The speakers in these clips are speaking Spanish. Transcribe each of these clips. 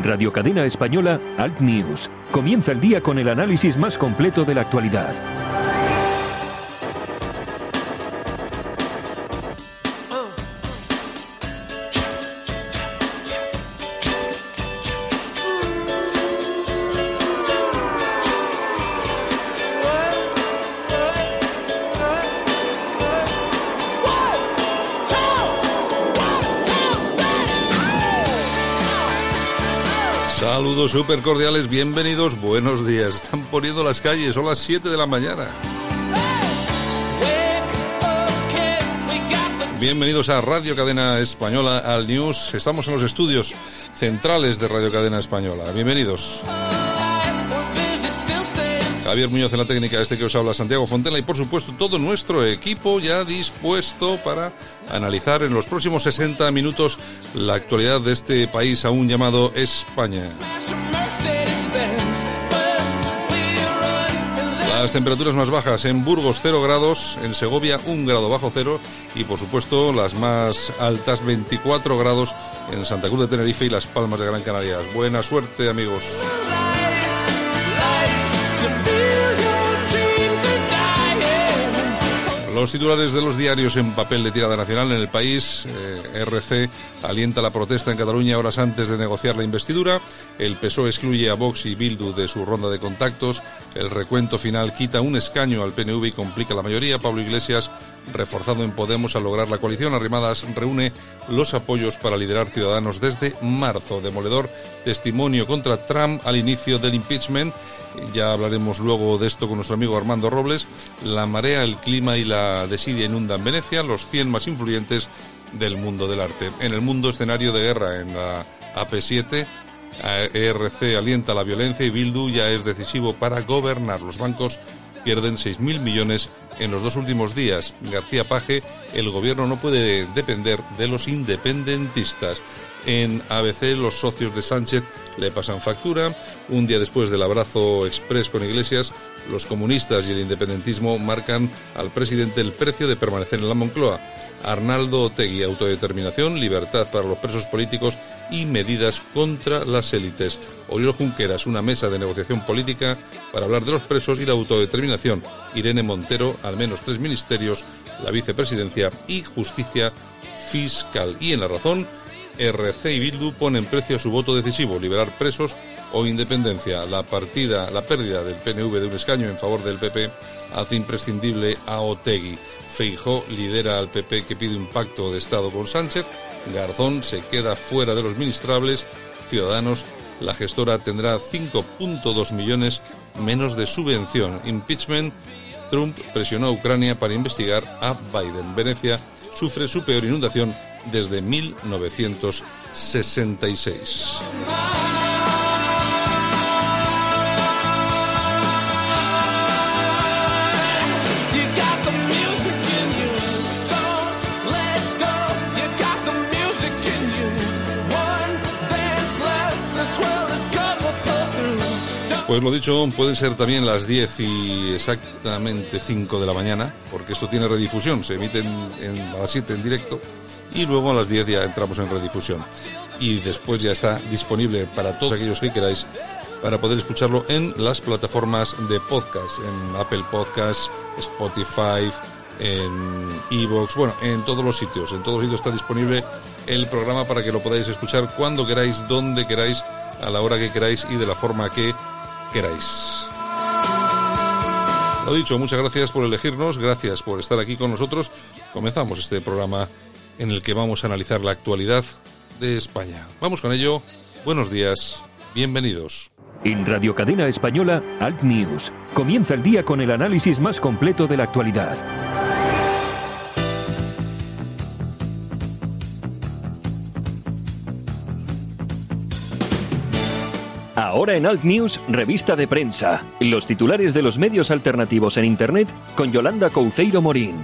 En Radio Cadena Española, Alt News. Comienza el día con el análisis más completo de la actualidad. Súper cordiales, bienvenidos, buenos días. Están poniendo las calles, son las 7 de la mañana. Bienvenidos a Radio Cadena Española, al News. Estamos en los estudios centrales de Radio Cadena Española. Bienvenidos. Javier Muñoz en la técnica, este que os habla Santiago Fontela y por supuesto todo nuestro equipo ya dispuesto para analizar en los próximos 60 minutos la actualidad de este país aún llamado España. Las temperaturas más bajas en Burgos 0 grados, en Segovia 1 grado bajo cero y por supuesto las más altas 24 grados en Santa Cruz de Tenerife y Las Palmas de Gran Canaria. Buena suerte amigos. Los titulares de los diarios en papel de tirada nacional en el país. eh, RC alienta la protesta en Cataluña horas antes de negociar la investidura. El PSOE excluye a Vox y Bildu de su ronda de contactos. El recuento final quita un escaño al PNV y complica la mayoría. Pablo Iglesias, reforzado en Podemos al lograr la coalición, Arrimadas reúne los apoyos para liderar Ciudadanos desde marzo. Demoledor testimonio contra Trump al inicio del impeachment. Ya hablaremos luego de esto con nuestro amigo Armando Robles. La marea, el clima y la desidia inundan Venecia, los 100 más influyentes del mundo del arte. En el mundo escenario de guerra, en la AP7, ERC alienta la violencia y Bildu ya es decisivo para gobernar. Los bancos pierden 6.000 millones en los dos últimos días. García Paje, el gobierno no puede depender de los independentistas. En ABC los socios de Sánchez le pasan factura. Un día después del abrazo express con Iglesias, los comunistas y el independentismo marcan al presidente el precio de permanecer en la Moncloa. Arnaldo Otegui, autodeterminación, libertad para los presos políticos y medidas contra las élites. Oriol Junqueras, una mesa de negociación política para hablar de los presos y la autodeterminación. Irene Montero, al menos tres ministerios, la vicepresidencia y justicia fiscal. Y en la razón, RC y Bildu ponen precio a su voto decisivo, liberar presos o independencia. La partida, la pérdida del PNV de un escaño en favor del PP hace imprescindible a Otegui. Feijó lidera al PP que pide un pacto de Estado con Sánchez. Garzón se queda fuera de los ministrables. Ciudadanos, la gestora tendrá 5.2 millones menos de subvención. Impeachment. Trump presionó a Ucrania para investigar a Biden. Venecia sufre su peor inundación desde 1966. You got the music in you, don't let go. You got the music in you. One dance left, this world is gonna pull through. Pues lo dicho, pueden ser también las 10 y exactamente 5 de la mañana, porque esto tiene redifusión, se emite en, en- a las 7 en directo y luego a las 10 ya entramos en redifusión. y después ya está disponible para todos aquellos que queráis para poder escucharlo en las plataformas de podcast, en Apple Podcasts, Spotify, en Evox, bueno, en todos los sitios. En todos los sitios está disponible el programa para que lo podáis escuchar cuando queráis, donde queráis, a la hora que queráis y de la forma que queráis. Lo dicho, muchas gracias por elegirnos, gracias por estar aquí con nosotros. Comenzamos este programa en el que vamos a analizar la actualidad de España. Vamos con ello. Buenos días, bienvenidos. En Radio Cadena Española, Alt News. Comienza el día con el análisis más completo de la actualidad. Ahora en Alt News, revista de prensa. Los titulares de los medios alternativos en Internet con Yolanda Couceiro Morín.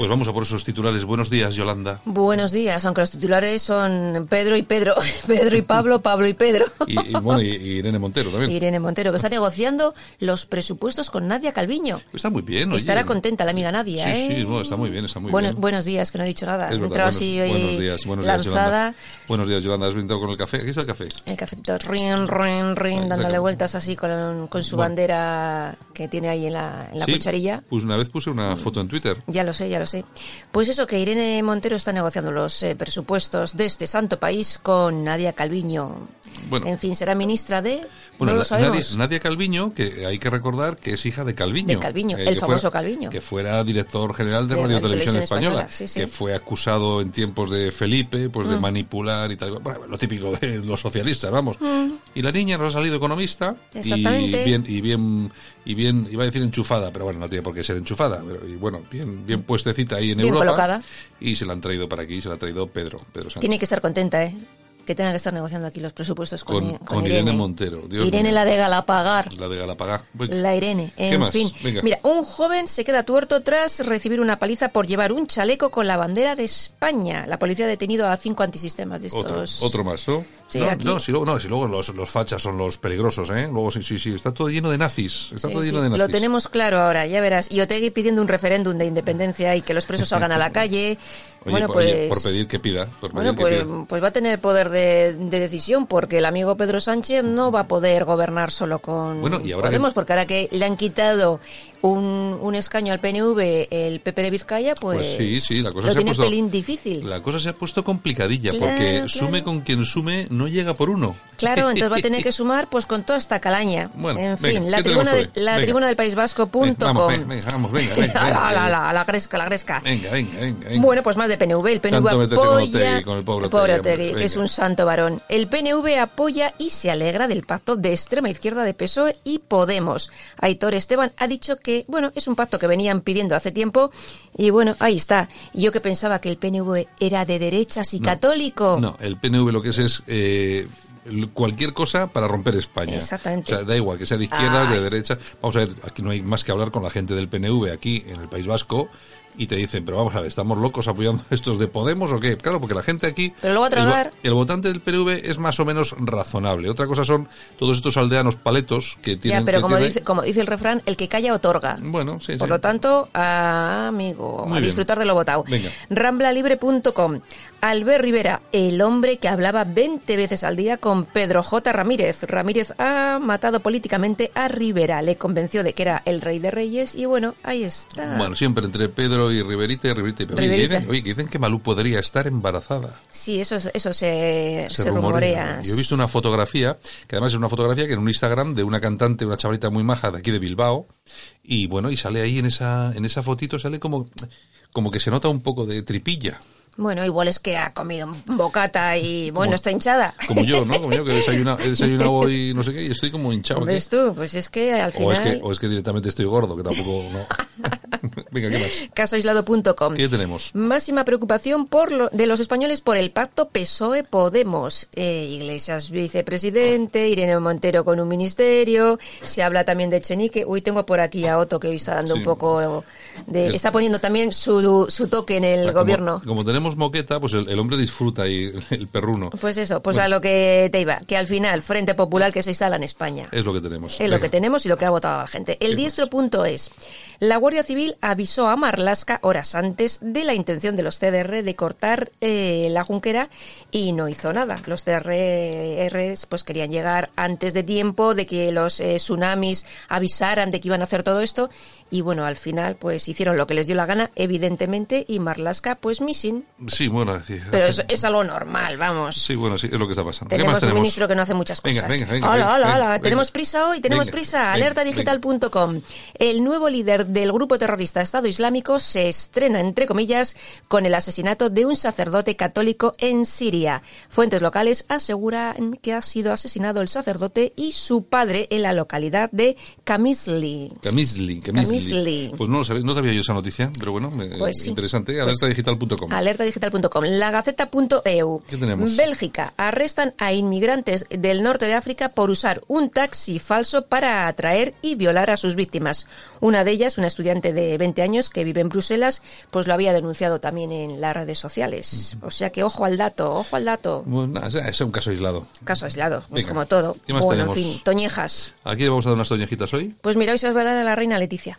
Pues vamos a por esos titulares. Buenos días, Yolanda. Buenos días, aunque los titulares son Pedro y Pedro, Pedro y Pablo, Pablo y Pedro. Y, y, bueno, y, y Irene Montero también. Irene Montero, que está negociando los presupuestos con Nadia Calviño. Está muy bien. oye. Estará contenta la amiga Nadia, Sí, ¿eh? sí, no, está muy bien, está muy Bueno- bien. Buenos días, que no he dicho nada. Es verdad, buenos, así hoy buenos días, buenos días, lanzada. Yolanda. Buenos días, Yolanda. ¿Has brindado con el café? Aquí está el café. El cafetito rin, rin, rin, dándole vueltas así con, con su Bueno. bandera que tiene ahí en la, en la Sí, cucharilla. Pues una vez puse una foto en Twitter. Ya lo sé, ya lo sé. Pues eso, que Irene Montero está negociando los eh, presupuestos de este santo país con Nadia Calviño. Bueno. en fin, será ministra de... Bueno, no lo. Nadia, Nadia Calviño, que hay que recordar que es hija de Calviño. De Calviño, el famoso fuera- Calviño. Que fuera director general de, De Radio Radio Televisión Televisión Española. Española, sí, sí. Que fue acusado en tiempos de Felipe, pues de manipular y tal. Bueno, lo típico de los socialistas, vamos. Y la niña nos ha salido economista. Exactamente. Y bien, y bien, y bien, iba a decir enchufada, pero bueno, no tiene por qué ser enchufada. Pero, y bueno, bien, bien puestecita ahí en Bien Europa. colocada. Y se la han traído para aquí, se la ha traído Pedro, Pedro Sánchez. Tiene que estar contenta, ¿eh? Que tenga que estar negociando aquí los presupuestos con, Con- I- con Irene Montero, Dios Irene mío. la de Galapagar. La de Galapagá. Bueno, La Irene, ¿Qué en más? fin. Venga. Mira, un joven se queda tuerto tras recibir una paliza por llevar un chaleco con la bandera de España. La policía ha detenido a cinco antisistemas de Otro, estos. otro más, ¿no? Sí, no, aquí. no, si luego, no, si luego los, los fachas son los peligrosos, ¿eh? Luego sí, sí, sí, está todo lleno de nazis. Está Sí, todo sí, lleno de nazis. Lo tenemos claro ahora, ya verás. Y Otegui pidiendo un referéndum de independencia y que los presos salgan a la calle. Oye, bueno, pues. oye, por pedir que pida. Por Bueno, que pues, pida. pues va a tener poder de, de decisión porque el amigo Pedro Sánchez no va a poder gobernar solo con Bueno, y ahora Podemos, que- porque ahora que le han quitado un, un escaño al PNV, el PP de Vizcaya, pues, Pues sí, sí, la cosa lo se ha tiene puesto. pelín difícil. La cosa se ha puesto complicadilla Claro, porque claro. sume con quien sume no llega por uno. Claro, entonces va a tener que sumar pues con toda esta calaña. Bueno, en venga, fin, la ¿qué tribuna, de, la Venga. tribuna del País Vasco.com. Venga, vamos, venga, venga, vamos, venga, venga, a la, a la, gresca, la gresca. Venga, venga, venga. Bueno, pues más de PNV. El PNV apoya. Con el pobre Otegi, que es un santo varón. El PNV apoya y se alegra del pacto de extrema izquierda de PSOE y Podemos. Aitor Esteban ha dicho que, bueno, es un pacto que venían pidiendo hace tiempo y, bueno, ahí está. Y Yo que pensaba que el PNV era de derechas y No, católico. No, el PNV lo que es es eh, l- cualquier cosa para romper España. Exactamente. O sea, da igual que sea de izquierdas, Ay. de derecha. Vamos a ver, aquí no hay más que hablar con la gente del PNV aquí en el País Vasco y te dicen, pero vamos a ver, ¿estamos locos apoyando a estos de Podemos o qué? Claro, porque la gente aquí... Pero luego a tragar. El, votante del PNV es más o menos razonable. Otra cosa son todos estos aldeanos paletos que tienen... ya, pero como dice, como dice el refrán, el que calla otorga. Bueno, sí, Por sí. lo tanto, amigo, Muy a bien. disfrutar de lo votado. Venga. Ramblalibre.com. Albert Rivera, el hombre que hablaba 20 veces al día con Pedro J. Ramírez. Ramírez ha matado políticamente a Rivera. Le convenció de que era el rey de reyes y bueno, ahí está. Bueno, siempre entre Pedro y Riverita y Riverita. y Pedro. Oye, dicen, oye, que dicen que Malú podría estar embarazada. Sí, eso, eso se, se rumorea. Yo he visto una fotografía, que además es una fotografía que en un Instagram de una cantante, una chavalita muy maja de aquí de Bilbao, y bueno, y sale ahí en esa, en esa fotito, sale como, como que se nota un poco de tripilla. Bueno, igual es que ha comido bocata y bueno, Como- está hinchada. Como yo, ¿no? Como yo, que he desayunado, he desayunado hoy no sé qué y estoy como hinchado. aquí. ¿Ves tú? Pues es que al O es, final... que, o es que directamente estoy gordo, que tampoco... No. Venga, ¿qué más? Casoaislado.com. ¿Qué tenemos? Máxima preocupación por lo- de los españoles por el pacto PSOE-Podemos. Eh, Iglesias vicepresidente, Irene Montero con un ministerio, se habla también de Echenique. Uy, tengo por aquí a Otto que hoy está dando Sí. un poco de... Es- Está poniendo también su, su toque en el Como- gobierno. Como, tenemos moqueta, pues el, el hombre disfruta y el perruno. Pues eso, pues a lo que te iba, que al final Frente Popular que se instala en España. Es lo que tenemos. Es lo que tenemos y lo que ha votado la gente. El diestro punto es, la Guardia Civil avisó a Marlasca horas antes de la intención de los CDR de cortar eh, la Junquera y no hizo nada. Los CDRs pues querían llegar antes de tiempo, de que los eh, tsunamis avisaran de que iban a hacer todo esto y bueno, al final pues hicieron lo que les dio la gana, evidentemente, y Marlasca pues missing. Sí, bueno, sí, Pero es, es algo normal, vamos. sí, bueno, sí, es lo que está pasando. ¿Qué Tenemos más un tenemos? ministro que no hace muchas cosas. venga, venga, Hola, venga, hola, hola. venga. Tenemos prisa hoy, tenemos Venga, prisa. Alertadigital.com. El nuevo líder del grupo terrorista Estado Islámico se estrena, entre comillas, con el asesinato de un sacerdote católico en Siria. Fuentes locales aseguran que ha sido asesinado el sacerdote y su padre en la localidad de Kamisli. Camisli, Camisli. Pues no lo sabía, no sabía yo esa noticia, pero bueno, Pues sí. interesante. Pues- Alertadigital.com. Alertadigital.com. La Gaceta.eu. ¿Qué tenemos? Bélgica. Arrestan a inmigrantes del norte de África por usar un taxi falso para atraer y violar a sus víctimas. Una de ellas, una estudiante de 20 años que vive en Bruselas, pues lo había denunciado también en las redes sociales. O sea que ojo al dato, ojo al dato. Bueno, es un caso aislado. Caso aislado, pues Venga. como todo. ¿Qué más bueno, tenemos? en fin, toñejas. Aquí le vamos a dar unas toñejitas hoy. Pues mira, hoy se las voy a dar a la reina Leticia.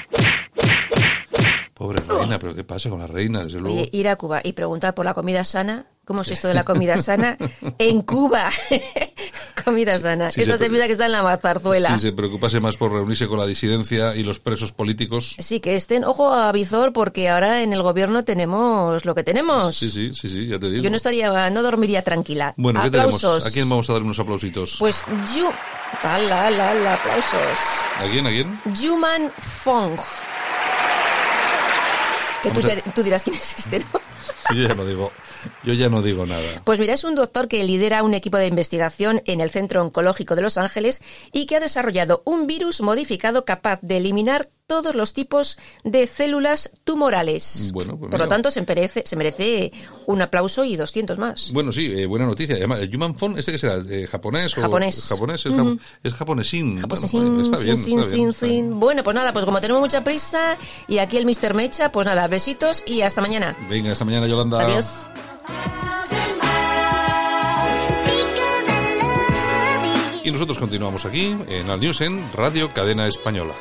Pobre reina, pero ¿qué pasa con la reina? Desde luego. Oye, ir a Cuba y preguntar por la comida sana. ¿Cómo es esto de la comida sana? en Cuba. comida sana. sí, Esta se- piensa que está en la mazarzuela. Si se preocupase más por reunirse con la disidencia y los presos políticos. Sí, que estén, ojo a Vizor, porque ahora en el gobierno tenemos lo que tenemos. Sí, sí, sí, sí, ya te digo. Yo no estaría, no dormiría tranquila. Bueno, ¿qué aplausos. tenemos? ¿A quién vamos a dar unos aplausitos? Pues Yu, ala, ala, ala, aplausos. ¿A quién? ¿A quién? Yuman Fong. Que tú, Vamos a- te- tú dirás quién es este, ¿no? Yo ya no digo, yo ya no digo nada. Pues mira, es un doctor que lidera un equipo de investigación en el Centro Oncológico de Los Ángeles y que ha desarrollado un virus modificado capaz de eliminar todos los tipos de células tumorales. Bueno, pues Por lo tanto, se merece, se merece un aplauso y 200 más. Bueno, sí, eh, buena noticia. Además, el Human Phone, ¿este qué será? Eh, ¿Japonés? o- Japonés. japonés, es, ja- es japonesín. Pues Bueno, sin, está bien, sin, está sin, bien, sin, está bien. sin. Bueno, pues nada, pues como tenemos mucha prisa y aquí el Mr. Mecha, pues nada, besitos y hasta mañana. Venga, esta mañana, Yolanda. Adiós. Y nosotros continuamos aquí en Al News en Radio Cadena Española.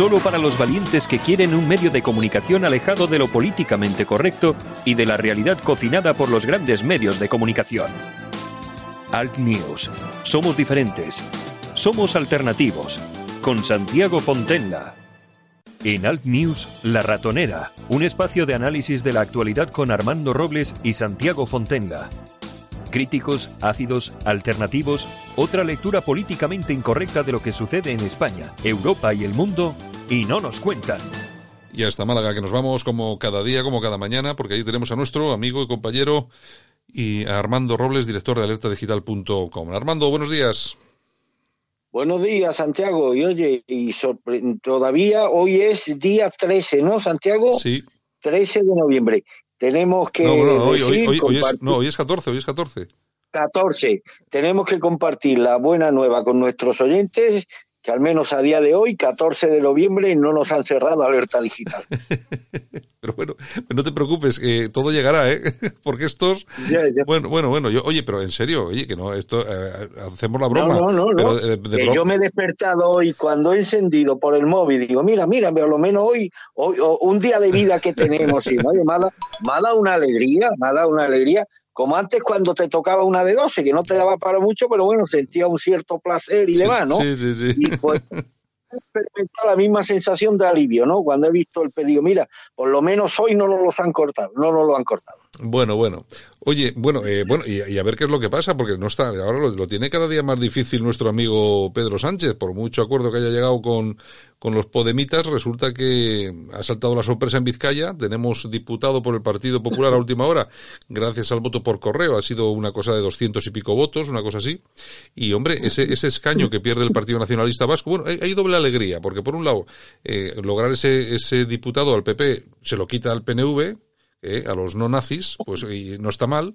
Solo para los valientes que quieren un medio de comunicación alejado de lo políticamente correcto y de la realidad cocinada por los grandes medios de comunicación. Alt News. Somos diferentes. Somos alternativos. Con Santiago Fontenla. En Alt News, La Ratonera, un espacio de análisis de la actualidad con Armando Robles y Santiago Fontenla. Críticos, ácidos, alternativos, otra lectura políticamente incorrecta de lo que sucede en España, Europa y el mundo, y no nos cuentan. Y hasta Málaga, que nos vamos como cada día, como cada mañana, porque ahí tenemos a nuestro amigo y compañero y a Armando Robles, director de alertadigital.com. Armando, buenos días. Buenos días, Santiago. Y oye, y sorpre- todavía hoy es día 13, ¿no, Santiago? Sí. 13 de noviembre. Tenemos que No, bueno, no, hoy, hoy- decir, hoy- hoy es, compartir- no, hoy es 14, hoy es 14. 14. Tenemos que compartir la buena nueva con nuestros oyentes, que al menos a día de hoy, 14 de noviembre, no nos han cerrado alerta digital. Pero bueno, no te preocupes, que todo llegará, ¿eh? Porque estos... Ya, ya. Bueno, bueno, bueno, yo, oye, pero en serio, oye, que no, esto, eh, hacemos la broma. No, no, no, pero no. de- de Que yo me he despertado hoy cuando he encendido por el móvil, digo, mira, mira, por lo menos hoy, hoy un día de vida que tenemos, y oye, me ha, dado- me ha dado una alegría, me ha dado una alegría, como antes cuando te tocaba una de 12, que no te daba para mucho, pero bueno, sentía un cierto placer y Sí, demás, ¿no? Sí, sí, sí. Y pues he experimentado la misma sensación de alivio, ¿no? Cuando he visto el pedido, mira, por lo menos hoy no nos los han cortado, no nos lo han cortado. Bueno, bueno. Oye, bueno, eh, bueno, y, y a ver qué es lo que pasa, porque no está, ahora lo, lo tiene cada día más difícil nuestro amigo Pedro Sánchez, por mucho acuerdo que haya llegado con, con los Podemitas, resulta que ha saltado la sorpresa en Vizcaya, tenemos diputado por el Partido Popular a última hora, gracias al voto por correo, ha sido una cosa de doscientos y pico votos, una cosa así, y hombre, ese, ese escaño que pierde el Partido Nacionalista Vasco, bueno, hay, hay doble alegría, porque por un lado, eh, lograr ese, ese diputado al PP se lo quita al PNV, eh, a los no nazis, pues y no está mal.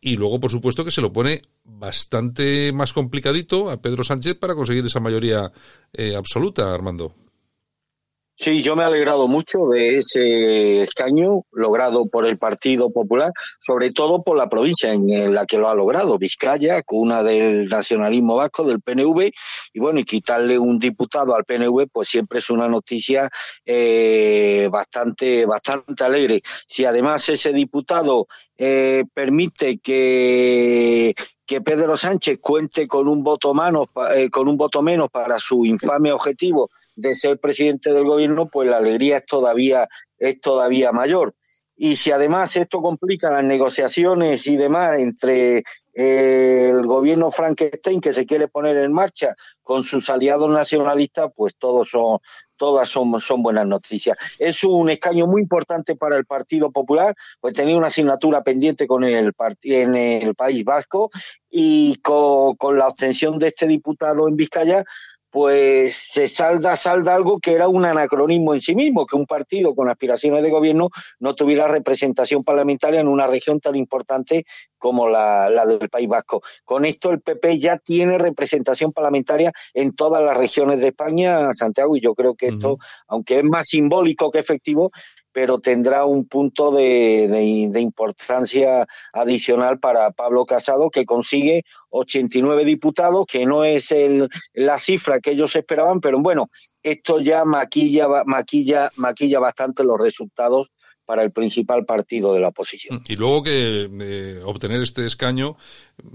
y luego, por supuesto, que se lo pone bastante más complicadito a Pedro Sánchez para conseguir esa mayoría eh, absoluta, Armando. Sí, yo me he alegrado mucho de ese escaño logrado por el Partido Popular, sobre todo por la provincia en la que lo ha logrado, Vizcaya, cuna del nacionalismo vasco, del PNV, y bueno, y quitarle un diputado al PNV, pues siempre es una noticia eh, bastante, bastante alegre. Si además ese diputado eh, permite que que Pedro Sánchez cuente con un voto menos, eh, con un voto menos para su infame objetivo de ser presidente del gobierno, pues la alegría es todavía, es todavía mayor. Y si además esto complica las negociaciones y demás entre eh, el gobierno Frankenstein que se quiere poner en marcha con sus aliados nacionalistas, pues todos son, todas son, son buenas noticias. Es un escaño muy importante para el Partido Popular, pues tenía una asignatura pendiente con el en el País Vasco y con, con la obtención de este diputado en Vizcaya, pues se salda, salda algo que era un anacronismo en sí mismo, que un partido con aspiraciones de gobierno no tuviera representación parlamentaria en una región tan importante como la, la, del País Vasco. Con esto el PP ya tiene representación parlamentaria en todas las regiones de España, Santiago, y yo creo que esto, uh -huh. aunque es más simbólico que efectivo, pero tendrá un punto de, de, importancia adicional para Pablo Casado, que consigue 89 diputados, que no es el, la cifra que ellos esperaban, pero bueno, esto ya maquilla, maquilla, maquilla bastante los resultados para el principal partido de la oposición. Y luego que eh, obtener este escaño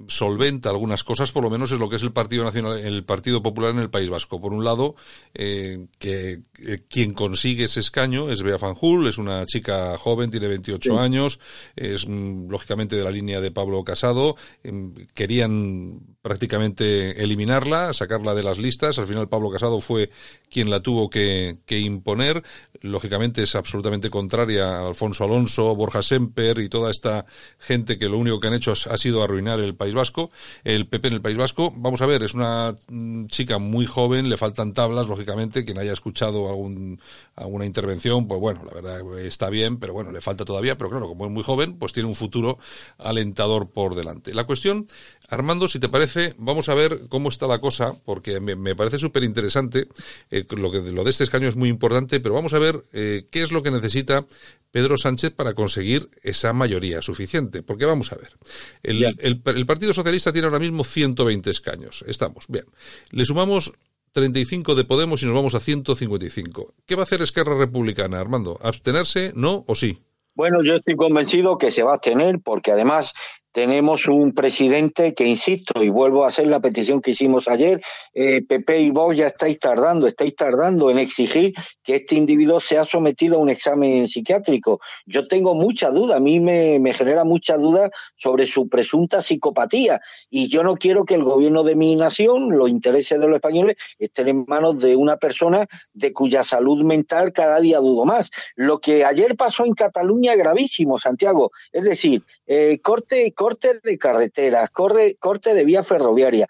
solventa algunas cosas, por lo menos es lo que es el Partido Nacional, el Partido Popular en el País Vasco. Por un lado, eh, que eh, quien consigue ese escaño es Bea Fanjul, es una chica joven, tiene 28 sí. años, es mm, lógicamente de la línea de Pablo Casado. Eh, querían prácticamente eliminarla, sacarla de las listas. Al final Pablo Casado fue quien la tuvo que, que imponer. Lógicamente es absolutamente contraria a Alfonso Alonso, Borja Semper y toda esta gente que lo único que han hecho ha sido arruinar el País Vasco, el PP en el País Vasco. Vamos a ver, es una mm, chica muy joven, le faltan tablas, lógicamente, quien haya escuchado algún, alguna intervención, pues bueno, la verdad está bien, pero bueno, le falta todavía, pero claro, como es muy joven, pues tiene un futuro alentador por delante. La cuestión, Armando, si te parece, vamos a ver cómo está la cosa, porque me, me parece súper interesante, eh, lo, que, lo de este escaño es muy importante, pero vamos a ver eh, qué es lo que necesita Pedro Sánchez para conseguir esa mayoría suficiente. Porque vamos a ver, el, el, el, Partido Socialista tiene ahora mismo 120 escaños. Estamos, bien. Le sumamos 35 de Podemos y nos vamos a 155. ¿Qué va a hacer Esquerra Republicana, Armando? ¿Abstenerse, no o sí? Bueno, yo estoy convencido que se va a abstener porque además tenemos un presidente que, insisto, y vuelvo a hacer la petición que hicimos ayer, eh, Pepe y vos ya estáis tardando, estáis tardando en exigir que este individuo sea sometido a un examen psiquiátrico. Yo tengo mucha duda, a mí me, me genera mucha duda sobre su presunta psicopatía y yo no quiero que el gobierno de mi nación, los intereses de los españoles, estén en manos de una persona de cuya salud mental cada día dudo más. Lo que ayer pasó en Cataluña es gravísimo, Santiago. Es decir, eh, corte, corte de carreteras, corte, corte de vía ferroviaria.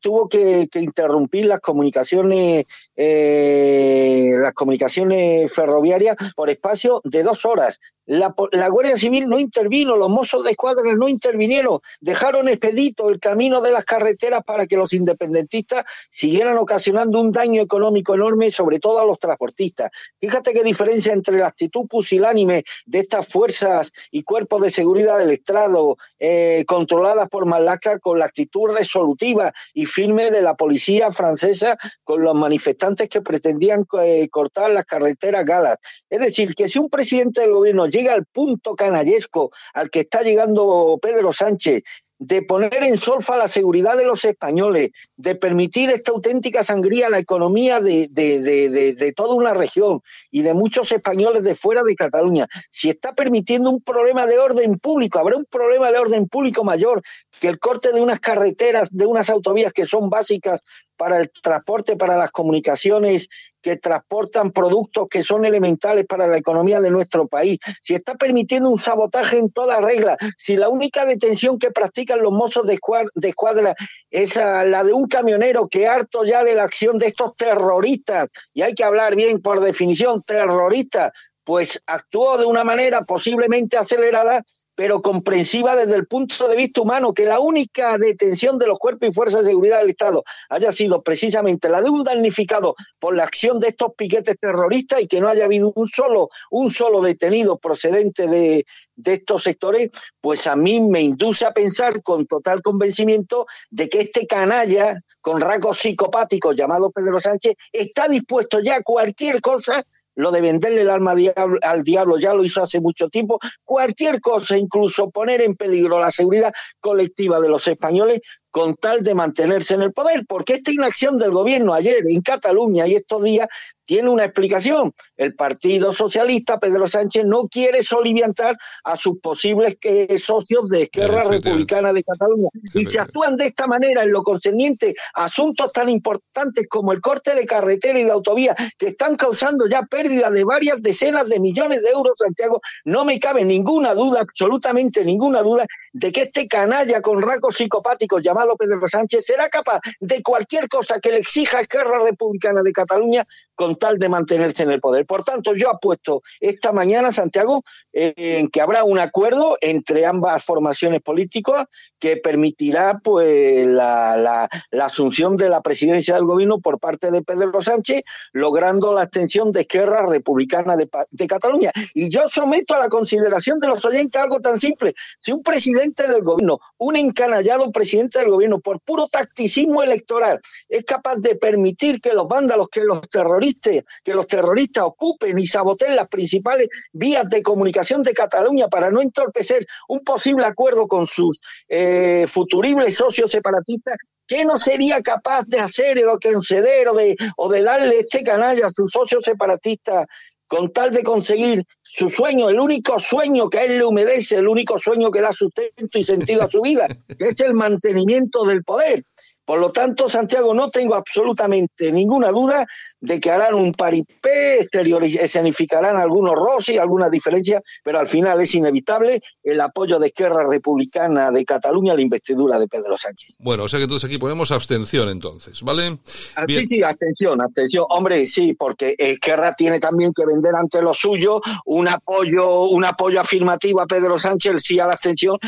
tuvo que, que, interrumpir las comunicaciones eh, las comunicaciones ferroviarias por espacio de dos horas. La, la, Guardia Civil no intervino, los mozos de escuadra no intervinieron, dejaron expedito el camino de las carreteras para que los independentistas siguieran ocasionando un daño económico enorme, sobre todo a los transportistas. Fíjate qué diferencia entre la actitud pusilánime de estas fuerzas y cuerpos de seguridad del Estado eh, controladas por Malaca con la actitud resolutiva y firme de la policía francesa con los manifestantes que pretendían eh, cortar las carreteras galas. Es decir, que si un presidente del gobierno llega al punto canallesco al que está llegando Pedro Sánchez de poner en solfa la seguridad de los españoles, de permitir esta auténtica sangría a la economía de, de, de, de, toda una región y de muchos españoles de fuera de Cataluña, si está permitiendo un problema de orden público, habrá un problema de orden público mayor que el corte de unas carreteras, de unas autovías que son básicas para el transporte, para las comunicaciones, que transportan productos que son elementales para la economía de nuestro país, si está permitiendo un sabotaje en toda regla, si la única detención que practican los mozos de escuadra, es la de un camionero que harto ya de la acción de estos terroristas, y hay que hablar bien por definición, terroristas, pues actuó de una manera posiblemente acelerada, pero comprensiva desde el punto de vista humano, que la única detención de los cuerpos y fuerzas de seguridad del Estado haya sido precisamente la de un damnificado por la acción de estos piquetes terroristas y que no haya habido un solo, un solo detenido procedente de, de estos sectores, pues a mí me induce a pensar con total convencimiento de que este canalla con rasgos psicopáticos llamado Pedro Sánchez está dispuesto ya a cualquier cosa lo de venderle el alma al diablo ya lo hizo hace mucho tiempo, cualquier cosa, incluso poner en peligro la seguridad colectiva de los españoles con tal de mantenerse en el poder, porque esta inacción del gobierno ayer en Cataluña y estos días tiene una explicación. El Partido Socialista, Pedro Sánchez, no quiere soliviantar a sus posibles eh, socios de Esquerra. Republicana de Cataluña. Y se actúan de esta manera en lo concerniente a asuntos tan importantes como el corte de carretera y de autovía, que están causando ya pérdida de varias decenas de millones de euros, Santiago. No me cabe ninguna duda, absolutamente ninguna duda, de que este canalla con rasgos psicopáticos llamado Pedro Sánchez será capaz de cualquier cosa que le exija Esquerra Republicana de Cataluña con tal de mantenerse en el poder. Por tanto, yo apuesto esta mañana, Santiago, eh, en que habrá un acuerdo entre ambas formaciones políticas que permitirá pues la, asunción de la presidencia del gobierno por parte de Pedro Sánchez, logrando la extensión de Esquerra Republicana de, de Cataluña. Y yo someto a la consideración de los oyentes algo tan simple. Si un presidente del gobierno, un encanallado presidente del gobierno, por puro tacticismo electoral, es capaz de permitir que los vándalos, que los terroristas, que los terroristas ocupen y saboteen las principales vías de comunicación de Cataluña para no entorpecer un posible acuerdo con sus eh, futuribles socios separatistas, ¿qué no sería capaz de hacer o de conceder o de, o de darle este canalla a sus socios separatistas con tal de conseguir su sueño, el único sueño que a él le humedece, el único sueño que da sustento y sentido a su vida, que es el mantenimiento del poder. Por lo tanto, Santiago, no tengo absolutamente ninguna duda de que harán un paripé, escenificarán algunos roces, algunas diferencias, pero al final es inevitable el apoyo de Esquerra Republicana de Cataluña a la investidura de Pedro Sánchez. Bueno, o sea que entonces aquí ponemos abstención entonces, ¿vale? Ah. Sí, sí, atención, atención. Hombre, sí, porque Esquerra tiene también que vender ante lo suyo un apoyo, un apoyo afirmativo a Pedro Sánchez, el sí a la abstención,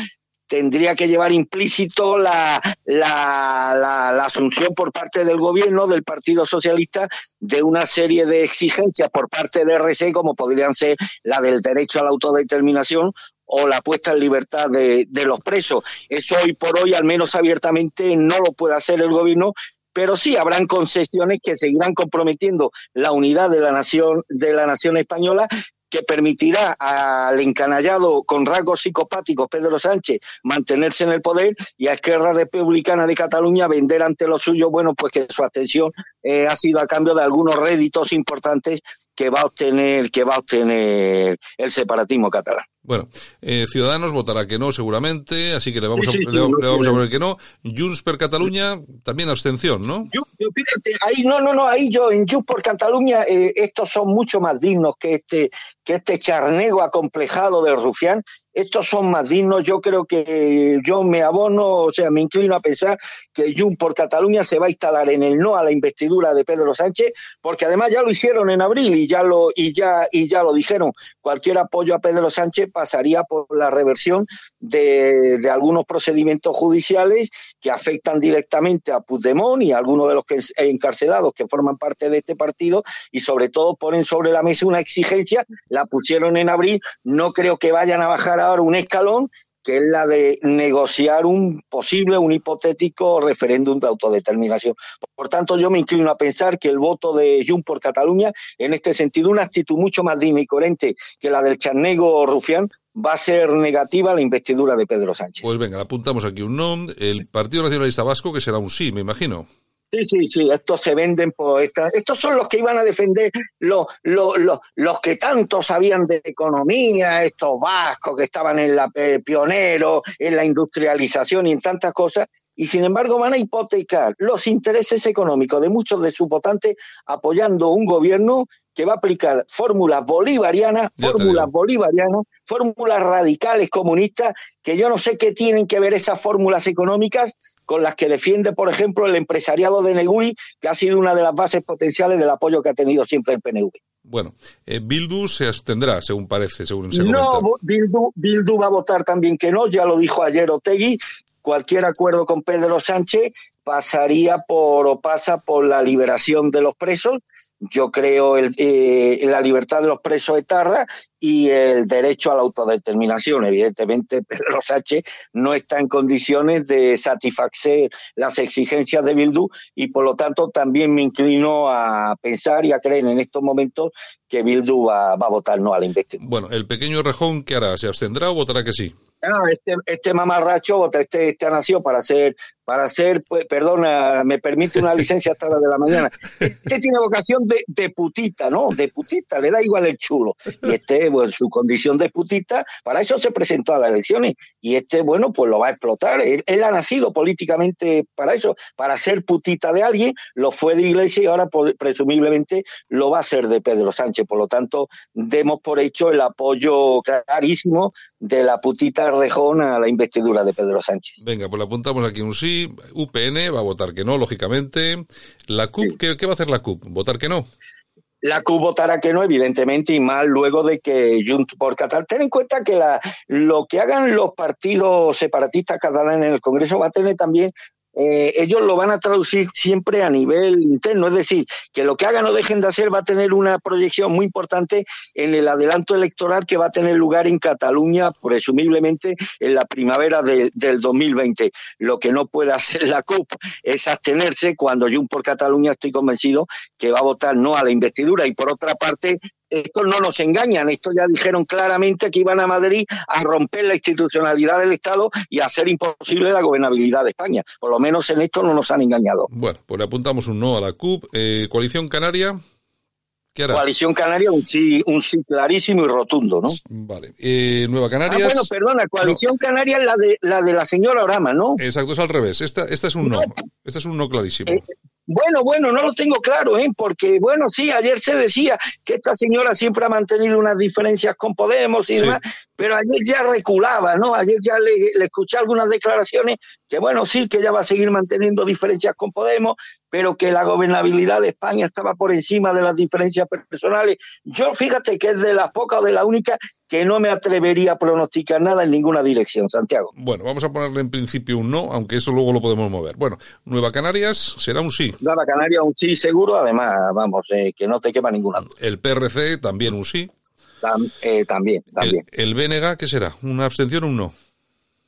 tendría que llevar implícito la, la, la, asunción por parte del gobierno, del Partido Socialista, de una serie de exigencias por parte de RC, como podrían ser la del derecho a la autodeterminación o la puesta en libertad de, de los presos. Eso hoy por hoy, al menos abiertamente, no lo puede hacer el gobierno, pero sí habrán concesiones que seguirán comprometiendo la unidad de la nación de la nación española que permitirá al encanallado con rasgos psicopáticos Pedro Sánchez mantenerse en el poder y a Esquerra Republicana de Cataluña vender ante lo suyo, bueno, pues que su atención eh, ha sido a cambio de algunos réditos importantes que va a obtener que va a obtener el separatismo catalán. Bueno, eh, Ciudadanos votará que no seguramente, así que le vamos, Sí, a, sí, le, vamos a poner que no. Junts per Cataluña, también abstención, ¿no? Yo, yo fíjate, ahí no, no, no, ahí yo en Just por Cataluña, eh, estos son mucho más dignos que este, que este charnego acomplejado del rufián. Estos son más dignos. Yo creo que yo me abono, o sea, me inclino a pensar que Junts por Cataluña se va a instalar en el no a la investidura de Pedro Sánchez, porque además ya lo hicieron en abril y ya lo, y ya, y ya lo dijeron. Cualquier apoyo a Pedro Sánchez pasaría por la reversión de, de algunos procedimientos judiciales que afectan directamente a Puigdemont y a algunos de los encarcelados que forman parte de este partido y sobre todo ponen sobre la mesa una exigencia, la pusieron en abril, no creo que vayan a bajar un escalón que es la de negociar un posible, un hipotético referéndum de autodeterminación. Por tanto, yo me inclino a pensar que el voto de Junts por Cataluña, en este sentido, una actitud mucho más digna y coherente que la del charnego rufián, va a ser negativa la investidura de Pedro Sánchez. Pues venga, apuntamos aquí un no. El Partido Nacionalista Vasco, que será un sí, me imagino. Sí, sí, sí, estos se venden por esta, estos son los que iban a defender los, los, los, los que tanto sabían de economía, estos vascos que estaban en la eh, en la industrialización y en tantas cosas, y sin embargo van a hipotecar los intereses económicos de muchos de sus votantes apoyando un gobierno que va a aplicar fórmulas bolivarianas, fórmulas bolivarianas, fórmulas radicales comunistas, que yo no sé qué tienen que ver esas fórmulas económicas con las que defiende, por ejemplo, el empresariado de Neguri, que ha sido una de las bases potenciales del apoyo que ha tenido siempre el PNV. Bueno, eh, Bildu se abstendrá, según parece, según se No, comenta. Bildu, Bildu va a votar también que no, ya lo dijo ayer Otegui. Cualquier acuerdo con Pedro Sánchez pasaría por o pasa por la liberación de los presos. Yo creo el, eh, la libertad de los presos etarras y el derecho a la autodeterminación. Evidentemente, Pedro Sánchez no está en condiciones de satisfacer las exigencias de Bildu y por lo tanto también me inclino a pensar y a creer en estos momentos que Bildu va, va a votar no a la investidura. Bueno, el pequeño Rejón, ¿qué hará? ¿Se abstendrá o votará que sí? Ah, este, este mamarracho este, este ha nacido para ser, para ser, pues, perdona, me permite una licencia hasta la de la mañana. Este tiene vocación de, de putita, ¿no? De putita, le da igual el chulo. Y este, pues, su condición de putita, para eso se presentó a las elecciones. Y este, bueno, pues lo va a explotar. Él, él ha nacido políticamente para eso, para ser putita de alguien, lo fue de Iglesia y ahora pues, presumiblemente lo va a ser de Pedro Sánchez. Por lo tanto, demos por hecho el apoyo clarísimo de la putita Rejón a la investidura de Pedro Sánchez. Venga, pues le apuntamos aquí un sí. UPN va a votar que no, lógicamente. La CUP, Sí. ¿qué, qué va a hacer la CUP? ¿Votar que no? La CUP votará que no, evidentemente, y más luego de que Junts por Cataluña. Ten en cuenta que la, lo que hagan los partidos separatistas catalanes en el Congreso va a tener también. Eh, ellos lo van a traducir siempre a nivel interno, es decir, que lo que hagan o dejen de hacer va a tener una proyección muy importante en el adelanto electoral que va a tener lugar en Cataluña, presumiblemente en la primavera de- del 2020. Lo que no puede hacer la CUP es abstenerse cuando Junts por Cataluña estoy convencido que va a votar no a la investidura. Y por otra parte, estos no nos engañan, estos ya dijeron claramente que iban a Madrid a romper la institucionalidad del Estado y a hacer imposible la gobernabilidad de España. Por lo menos en esto no nos han engañado. Bueno, pues le apuntamos un no a la CUP. Eh, Coalición Canaria, ¿qué hará? Coalición Canaria, un sí, un sí clarísimo y rotundo, ¿no? Vale. Eh, Nueva Ah, Canarias. bueno, perdona, Coalición Canaria es la de, la de la señora Orama, ¿no? Exacto, es al revés. Esta, esta es un no. Esta es un no clarísimo. Eh, Bueno, bueno, no lo tengo claro, ¿eh? porque, bueno, sí, ayer se decía que esta señora siempre ha mantenido unas diferencias con Podemos y Sí. demás, pero ayer ya reculaba, ¿no? Ayer ya le, le escuché algunas declaraciones que, bueno, sí, que ella va a seguir manteniendo diferencias con Podemos, pero que la gobernabilidad de España estaba por encima de las diferencias personales. Yo, fíjate que es de las pocas o de la única que no me atrevería a pronosticar nada en ninguna dirección, Santiago. Bueno, vamos a ponerle en principio un no, aunque eso luego lo podemos mover. Bueno, Nueva Canarias será un sí. Nueva Canaria, un sí seguro, además, vamos, eh, que no te quepa ninguna duda. El PRC también un sí. Tam- eh, también, El, también. el BNG, ¿qué será? ¿Una abstención o un no?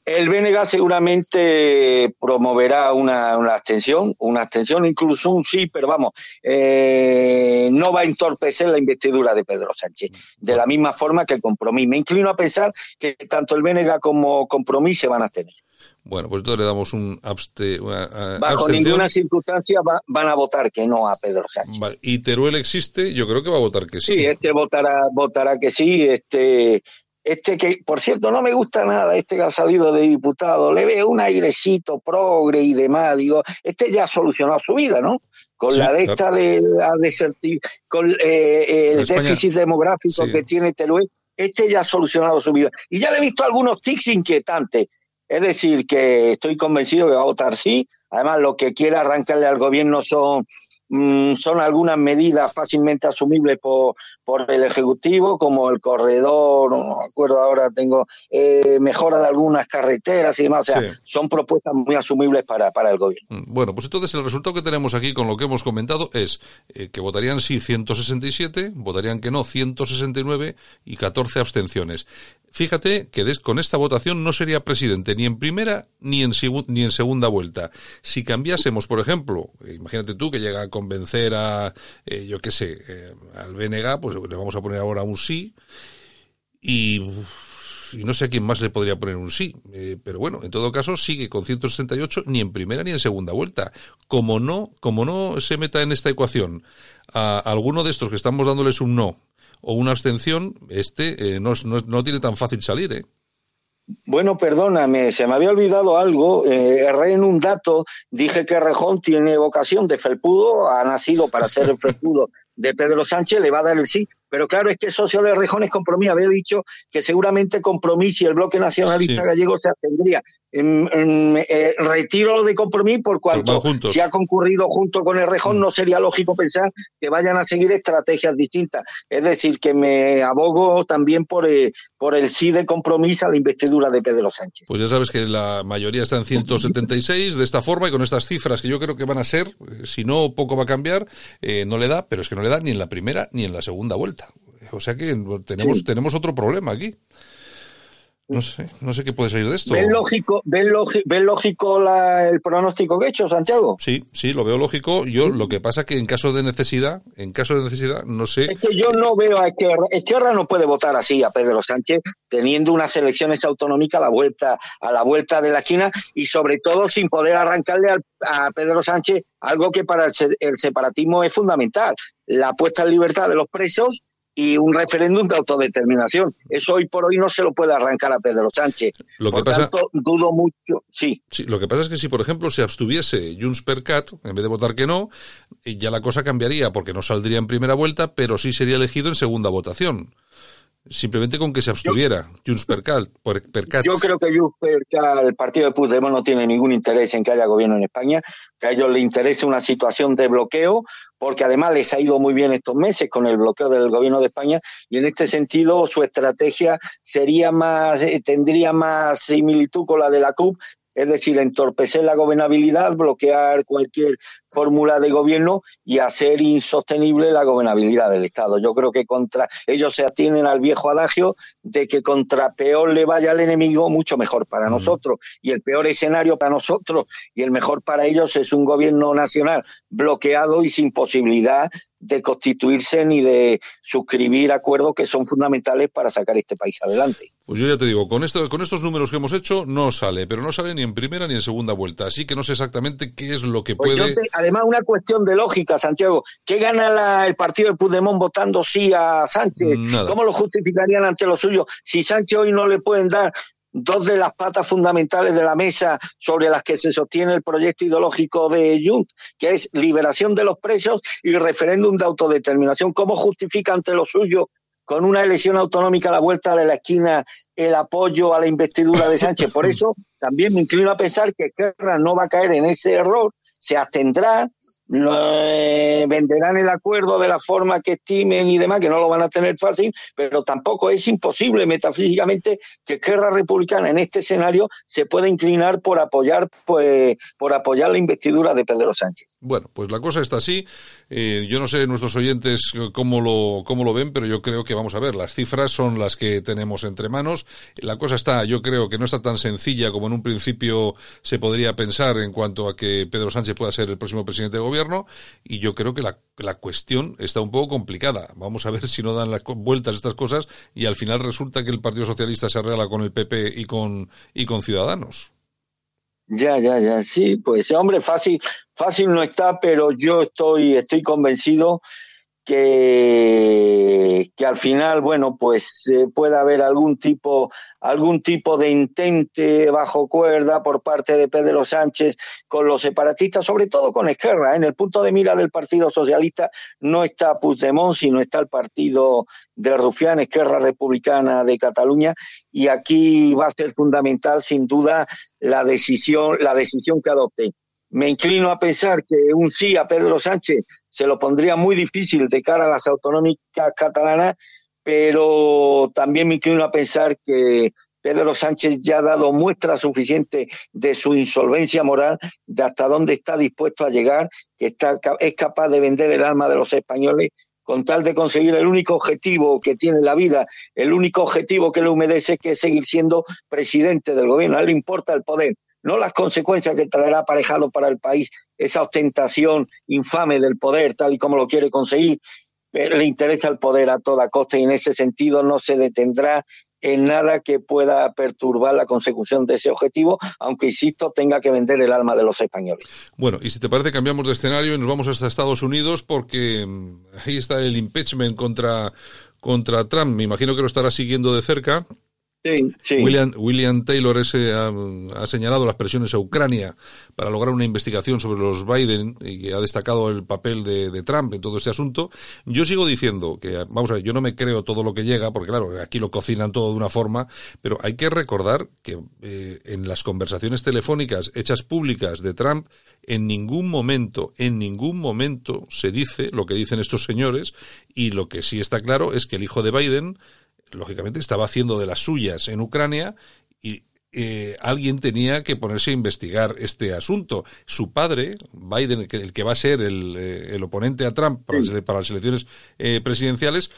El BNG seguramente promoverá una, una abstención, una abstención, incluso un sí, pero vamos, eh, no va a entorpecer la investidura de Pedro Sánchez, de la misma forma que el Compromís. Me inclino a pensar que tanto el BNG como Compromís se van a abstener. Bueno, pues entonces le damos un abste, una, Bajo abstención. ninguna circunstancia va- van a votar que no a Pedro Sánchez. Vale. Y Teruel existe, yo creo que va a votar que sí. Sí, este votará, votará que sí, este, este que, por cierto, no me gusta nada, este que ha salido de diputado, le veo un airecito progre y demás, digo, este ya ha solucionado su vida, ¿no? Con Sí, la de esta de la deserti- con eh, el España- déficit demográfico Sí. que tiene Teruel, este ya ha solucionado su vida. Y ya le he visto algunos tics inquietantes. Es decir, que estoy convencido que va a votar sí. Además, lo que quiere arrancarle al gobierno son, mm, son algunas medidas fácilmente asumibles por, por el Ejecutivo, como el corredor, no me acuerdo ahora, tengo eh, mejora de algunas carreteras y demás. O sea, Sí. son propuestas muy asumibles para, para el gobierno. Mm, Bueno, pues entonces el resultado que tenemos aquí con lo que hemos comentado es eh, que votarían sí 167, votarían que no 169 y 14 abstenciones. Fíjate que des- con esta votación no sería presidente ni en primera ni en, ni en segunda vuelta. Si cambiásemos, por ejemplo, eh, imagínate tú que llega a convencer a, eh, yo qué sé, al BNG, pues le vamos a poner ahora un sí y, no sé a quién más le podría poner un sí. Eh, pero bueno, en todo caso sigue con 168 ni en primera ni en segunda vuelta. Como no, como no se meta en esta ecuación a alguno de estos que estamos dándoles un no o una abstención, este eh, no, no, no tiene tan fácil salir, ¿eh? Bueno, perdóname, se me había olvidado algo. Eh, erré en un dato. Dije que Rejón tiene vocación de felpudo, ha nacido para ser el felpudo de Pedro Sánchez, le va a dar el sí. Pero claro, es que socio de Rejón es Compromís. Había dicho que seguramente Compromís y el Bloque Nacionalista Sí. Gallego se abstendría. Em, em, eh, retiro lo de compromiso por cuanto si ha concurrido junto con el Rejón, no sería lógico pensar que vayan a seguir estrategias distintas. Es decir, que me abogo también por, eh, por el sí de compromiso a la investidura de Pedro Sánchez. Pues ya sabes que la mayoría está en 176 de esta forma y con estas cifras que yo creo que van a ser, eh, si no poco va a cambiar, eh, no le da, pero es que no le da ni en la primera ni en la segunda vuelta. O sea que tenemos, Sí. tenemos otro problema aquí. No sé, no sé qué puede salir de esto. ¿Ves lógico, logi- ves lógico la- el pronóstico que he hecho, Santiago? Sí, sí, lo veo lógico. Yo lo que pasa que en caso de necesidad, en caso de necesidad, no sé. Es que yo no veo a Esquerra. Esquerra no puede votar así a Pedro Sánchez teniendo unas elecciones autonómicas a la vuelta, a la vuelta de la esquina y sobre todo sin poder arrancarle al- a Pedro Sánchez algo que para el, el separatismo es fundamental, la puesta en libertad de los presos y un referéndum de autodeterminación. Eso hoy por hoy no se lo puede arrancar a Pedro Sánchez. Lo que por pasa- tanto, dudo mucho. Sí, Sí, lo que pasa es que si, por ejemplo, se abstuviese Junts per Cat, en vez de votar que no, eh, ya la cosa cambiaría porque no saldría en primera vuelta, pero sí sería elegido en segunda votación. Simplemente con que se abstuviera Junts per Cat. por- per. Yo creo que Juncker, que el partido de Puigdemont no tiene ningún interés en que haya gobierno en España, que a ellos les interesa una situación de bloqueo, porque además les ha ido muy bien estos meses con el bloqueo del gobierno de España y en este sentido su estrategia sería más, eh, tendría más similitud con la de la CUP, es decir, entorpecer la gobernabilidad, bloquear cualquier fórmula de gobierno y hacer insostenible la gobernabilidad del Estado. Yo creo que contra ellos se atienen al viejo adagio de que contra peor le vaya al enemigo, mucho mejor para nosotros. Y el peor escenario para nosotros y el mejor para ellos es un gobierno nacional bloqueado y sin posibilidad de constituirse ni de suscribir acuerdos que son fundamentales para sacar este país adelante. Pues yo ya te digo, con, esto, con estos números que hemos hecho no sale, pero no sale ni en primera ni en segunda vuelta. Así que no sé exactamente qué es lo que Pues puede. te- además, una cuestión de lógica, Santiago. ¿Qué gana la- el partido de Puigdemont votando sí a Sánchez? Nada. ¿Cómo lo justificarían ante los suyos? Si Sánchez hoy no le pueden dar dos de las patas fundamentales de la mesa sobre las que se sostiene el proyecto ideológico de Junts, que es liberación de los presos y referéndum de autodeterminación. ¿Cómo justifica ante los suyos con una elección autonómica a la vuelta de la esquina el apoyo a la investidura de Sánchez? Por eso también me inclino a pensar que Guerra no va a caer en ese error, se abstendrá, lo, eh, venderán el acuerdo de la forma que estimen y demás, que no lo van a tener fácil, pero tampoco es imposible metafísicamente que Guerra Republicana en este escenario se pueda inclinar por apoyar, pues, por apoyar la investidura de Pedro Sánchez. Bueno, pues la cosa está así. Eh, yo no sé nuestros oyentes cómo lo, cómo lo ven, pero yo creo que vamos a ver, las cifras son las que tenemos entre manos. La cosa está, yo creo que no está tan sencilla como en un principio se podría pensar en cuanto a que Pedro Sánchez pueda ser el próximo presidente de gobierno, y yo creo que la, la cuestión está un poco complicada. Vamos a ver si no dan las vueltas estas cosas y al final resulta que el Partido Socialista se arregla con el PP y con, y con Ciudadanos. Ya, ya, ya, sí, pues hombre, fácil, fácil no está, pero yo estoy, estoy convencido que, que al final, bueno, pues eh, puede haber algún tipo, algún tipo de intente bajo cuerda por parte de Pedro Sánchez con los separatistas, sobre todo con Esquerra. ¿eh? En el punto de mira del Partido Socialista no está Puigdemont, sino está el partido de Rufián, Esquerra Republicana de Cataluña, y aquí va a ser fundamental, sin duda, la decisión, la decisión que adopte. Me inclino a pensar que un sí a Pedro Sánchez se lo pondría muy difícil de cara a las autonómicas catalanas, pero también me inclino a pensar que Pedro Sánchez ya ha dado muestra suficiente de su insolvencia moral, de hasta dónde está dispuesto a llegar, que está, es capaz de vender el alma de los españoles con tal de conseguir el único objetivo que tiene la vida, el único objetivo que le humedece, que es seguir siendo presidente del gobierno. A él le importa el poder, no las consecuencias que traerá aparejado para el país esa ostentación infame del poder, tal y como lo quiere conseguir. Le interesa el poder a toda costa y en ese sentido no se detendrá en nada que pueda perturbar la consecución de ese objetivo, aunque, insisto, tenga que vender el alma de los españoles. Bueno, y si te parece, cambiamos de escenario y nos vamos hasta Estados Unidos porque mm, ahí está el impeachment contra, contra Trump. Me imagino que lo estará siguiendo de cerca. William, William Taylor ese ha, señalado las presiones a Ucrania para lograr una investigación sobre los Biden y ha destacado el papel de, de Trump en todo este asunto. Yo sigo diciendo que, vamos a ver, yo no me creo todo lo que llega, porque claro, aquí lo cocinan todo de una forma, pero hay que recordar que eh, en las conversaciones telefónicas hechas públicas de Trump, en ningún momento, en ningún momento se dice lo que dicen estos señores y lo que sí está claro es que el hijo de Biden lógicamente estaba haciendo de las suyas en Ucrania y eh, alguien tenía que ponerse a investigar este asunto. Su padre, Biden, el que, el que va a ser el, eh, el oponente a Trump para, las, para las elecciones eh, presidenciales,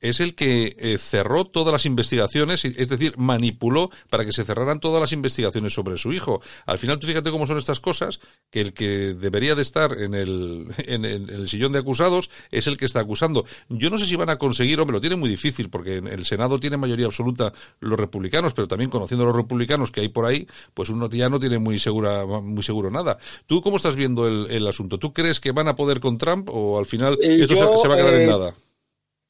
es el que eh, cerró todas las investigaciones, es decir, manipuló para que se cerraran todas las investigaciones sobre su hijo. Al final, tú fíjate cómo son estas cosas, que el que debería de estar en el, en el, en el sillón de acusados es el que está acusando. Yo no sé si van a conseguir, hombre, lo tiene muy difícil, porque en el Senado tiene mayoría absoluta los republicanos, pero también conociendo a los republicanos que hay por ahí, pues uno ya no tiene muy segura, muy seguro nada. ¿Tú cómo estás viendo el, el asunto? ¿Tú crees que van a poder con Trump o al final Eh, esto yo, se, se va a quedar en eh, nada?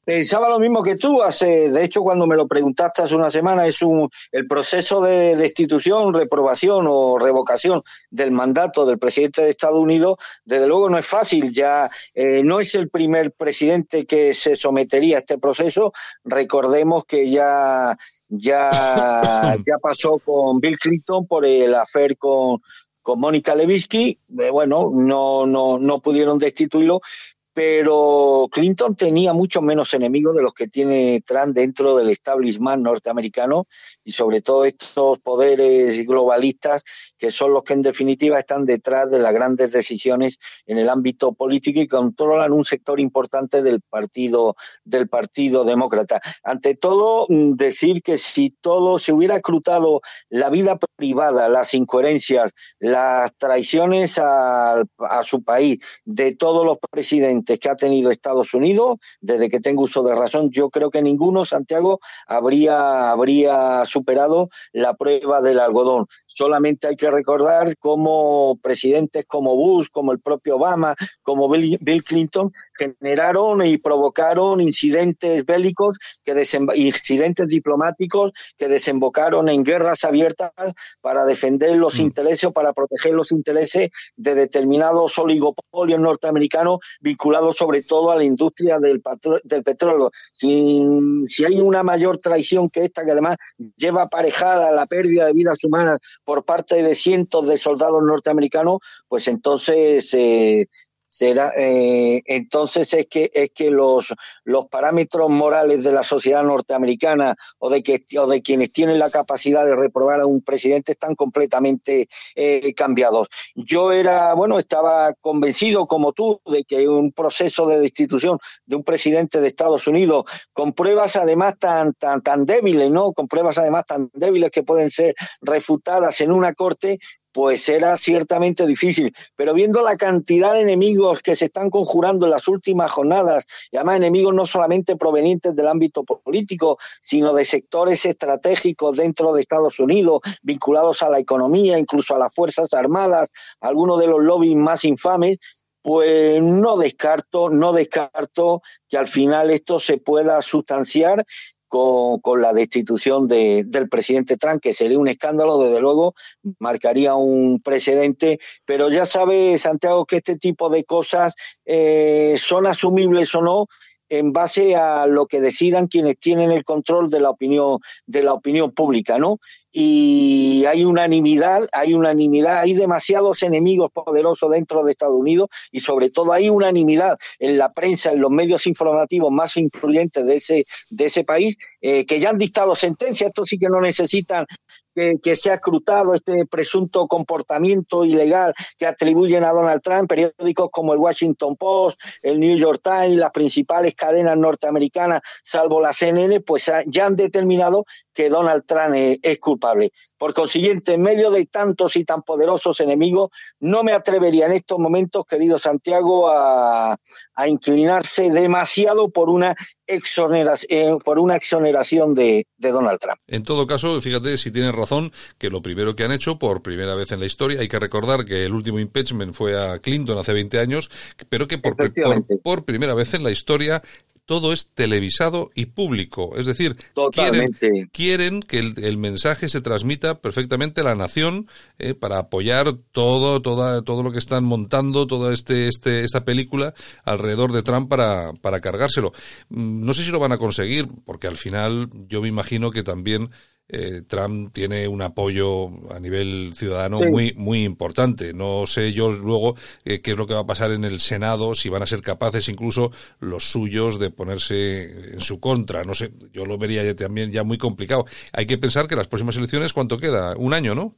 Pensaba lo mismo que tú. Hace, de hecho, cuando me lo preguntaste hace una semana, es un el proceso de destitución, reprobación o revocación del mandato del presidente de Estados Unidos. Desde luego no es fácil. Ya eh, no es el primer presidente que se sometería a este proceso. Recordemos que ya ya ya pasó con Bill Clinton por el afer con con Mónica Lewinsky. Eh, bueno, no no no pudieron destituirlo pero Clinton tenía muchos menos enemigos de los que tiene Trump dentro del establishment norteamericano y sobre todo estos poderes globalistas que son los que en definitiva están detrás de las grandes decisiones en el ámbito político y controlan un sector importante del partido del partido demócrata. Ante todo mm, decir que si todo se hubiera escrutado la vida privada, las incoherencias, las traiciones a, a su país de todos los presidentes que ha tenido Estados Unidos, desde que tengo uso de razón, yo creo que ninguno, Santiago, habría, habría superado la prueba del algodón. Solamente hay que recordar cómo presidentes como Bush, como el propio Obama, como Bill, Bill Clinton, generaron y provocaron incidentes bélicos, que incidentes diplomáticos que desembocaron en guerras abiertas para defender los Mm. intereses o para proteger los intereses de determinados oligopolios norteamericanos vinculados sobre todo a la industria del, del petróleo. Si, si hay una mayor traición que esta, que además lleva aparejada la pérdida de vidas humanas por parte de cientos de soldados norteamericanos, pues entonces eh, será eh, entonces es que es que los los parámetros morales de la sociedad norteamericana o de que o de quienes tienen la capacidad de reprobar a un presidente están completamente eh, cambiados. Yo era, bueno, estaba convencido como tú de que un proceso de destitución de un presidente de Estados Unidos con pruebas además tan tan tan débiles, ¿no? Con pruebas además tan débiles que pueden ser refutadas en una corte pues era ciertamente difícil. Pero viendo la cantidad de enemigos que se están conjurando en las últimas jornadas, y además enemigos no solamente provenientes del ámbito político, sino de sectores estratégicos dentro de Estados Unidos, vinculados a la economía, incluso a las Fuerzas Armadas, algunos de los lobbies más infames, pues no descarto, no descarto que al final esto se pueda sustanciar con, con la destitución de, del presidente Trump, que sería un escándalo, desde luego, marcaría un precedente, pero ya sabe, Santiago, que este tipo de cosas eh, son asumibles o no en base a lo que decidan quienes tienen el control de la opinión de la opinión pública, ¿no? Y hay unanimidad, hay unanimidad, hay demasiados enemigos poderosos dentro de Estados Unidos y sobre todo hay unanimidad en la prensa, en los medios informativos más influyentes de ese de ese país eh, que ya han dictado sentencia. Estos sí que no necesitan que, que sea escrutado este presunto comportamiento ilegal que atribuyen a Donald Trump, periódicos como el Washington Post, el New York Times, las principales cadenas norteamericanas, salvo la CNN, pues ya han determinado que Donald Trump es, es culpable. Por consiguiente, en medio de tantos y tan poderosos enemigos, no me atrevería en estos momentos, querido Santiago, a, a inclinarse demasiado por una exoneración, eh, por una exoneración de, de Donald Trump. En todo caso, fíjate si tienes razón, que lo primero que han hecho por primera vez en la historia, hay que recordar que el último impeachment fue a Clinton hace 20 años, pero que por, por primera vez en la historia todo es televisado y público. Es decir, quieren, Totalmente. quieren que el, el mensaje se transmita perfectamente a la nación eh, para apoyar todo, toda, todo lo que están montando, toda este, este, esta película alrededor de Trump para, para cargárselo. Mm, No sé si lo van a conseguir, porque al final yo me imagino que también eh, Trump tiene un apoyo a nivel ciudadano Sí. muy muy importante. No sé yo luego eh, qué es lo que va a pasar en el Senado, si van a ser capaces incluso los suyos de ponerse en su contra. No sé, yo lo vería ya también ya muy complicado. Hay que pensar que las próximas elecciones, ¿cuánto queda? Un año, ¿no?